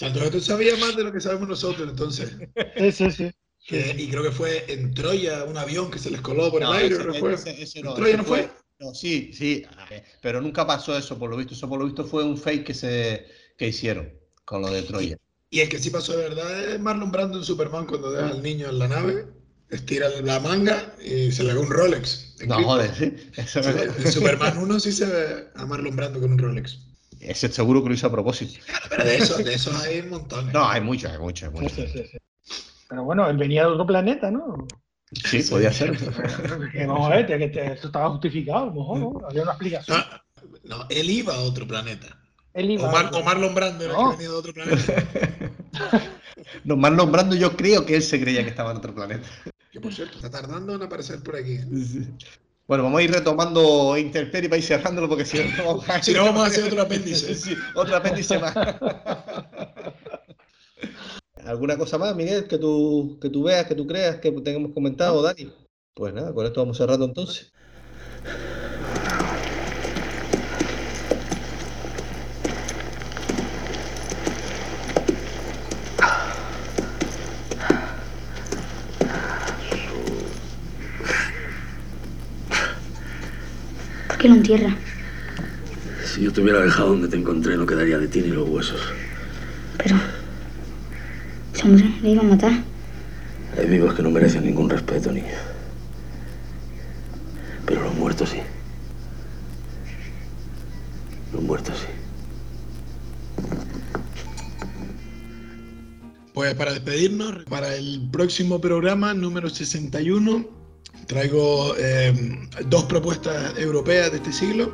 Tanto esto sabía más de lo que sabemos nosotros, entonces. Sí, sí, sí. y creo que fue en Troya un avión que se les coló por el aire. ¿no fue? no, ¿Troya no fue? No, sí, sí, pero nunca pasó eso, por lo visto. Eso por lo visto fue un fake que se que hicieron con lo de Troya. Y el que sí pasó de verdad es Marlon Brando en Superman cuando deja al niño en la nave, estira la manga y se le ve un Rolex. No, joder, sí. en Superman 1 sí se ve a Marlon Brando con un Rolex. Ese seguro que lo hizo a propósito. pero de esos de eso hay un montón. No, hay muchos, hay muchos, hay muchos. Pero bueno, él venía de otro planeta, ¿no? Sí, podía ser. Que vamos a ver, que te- esto estaba justificado, a lo mejor, ¿no? Había una explicación. Ah, no, él iba a otro planeta. Él iba- Omar, Omar Lombrando era No. que venía de otro planeta. No, más nombrando, yo creo que él se creía que estaba en otro planeta. Que por cierto, está tardando en aparecer por aquí. ¿eh? Bueno, vamos a ir retomando Interferry para ir cerrándolo porque si no vamos a, Si no, vamos a hacer otro apéndice. Sí, otro apéndice más. ¿Alguna cosa más, Miguel, que tú, que tú veas, que tú creas, que tengamos comentado, Dani? Pues nada, con esto vamos cerrando entonces. ¿Por qué lo entierra? Si yo te hubiera dejado donde te encontré, no quedaría de ti ni los huesos. Pero. Ese hombre le iba a matar. Hay vivos que no merecen ningún respeto, niña. Pero los muertos sí. Los muertos sí. Pues para despedirnos, para el próximo programa número 61, traigo eh, dos propuestas europeas de este siglo.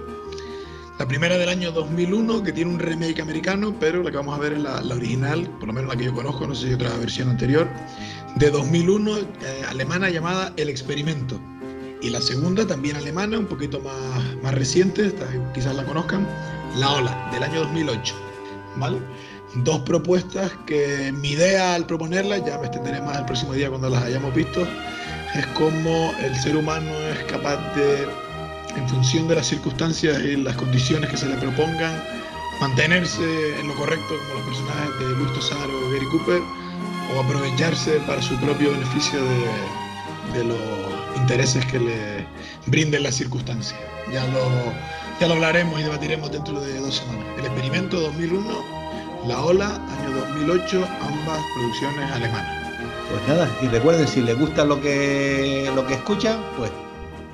La primera del año 2001, que tiene un remake americano, pero la que vamos a ver es la, la original, por lo menos la que yo conozco, no sé si otra versión anterior, de 2001, eh, alemana llamada El Experimento. Y la segunda, también alemana, un poquito más, más reciente, esta quizás la conozcan, La Ola, del año 2008. ¿Vale? Dos propuestas que mi idea al proponerlas, ya me extenderé más el próximo día cuando las hayamos visto, es cómo el ser humano es capaz de, en función de las circunstancias y las condiciones que se le propongan, mantenerse en lo correcto como los personajes de Luis Tosar o Gary Cooper, o aprovecharse para su propio beneficio de, de los intereses que le brinden las circunstancias. Ya lo, ya lo hablaremos y debatiremos dentro de dos semanas. El experimento 2001 la Ola, año 2008, ambas producciones alemanas. Pues nada, y recuerden, si les gusta lo que, lo que escuchan, pues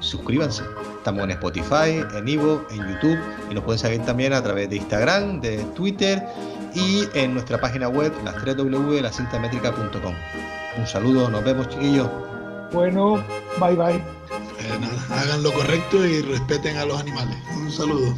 suscríbanse. Estamos en Spotify, en Ivo, en YouTube y nos pueden seguir también a través de Instagram, de Twitter y en nuestra página web, las 3 www.lacintamétrica.com. Un saludo, nos vemos chiquillos. Bueno, bye bye. Eh, nada, hagan lo correcto y respeten a los animales. Un saludo.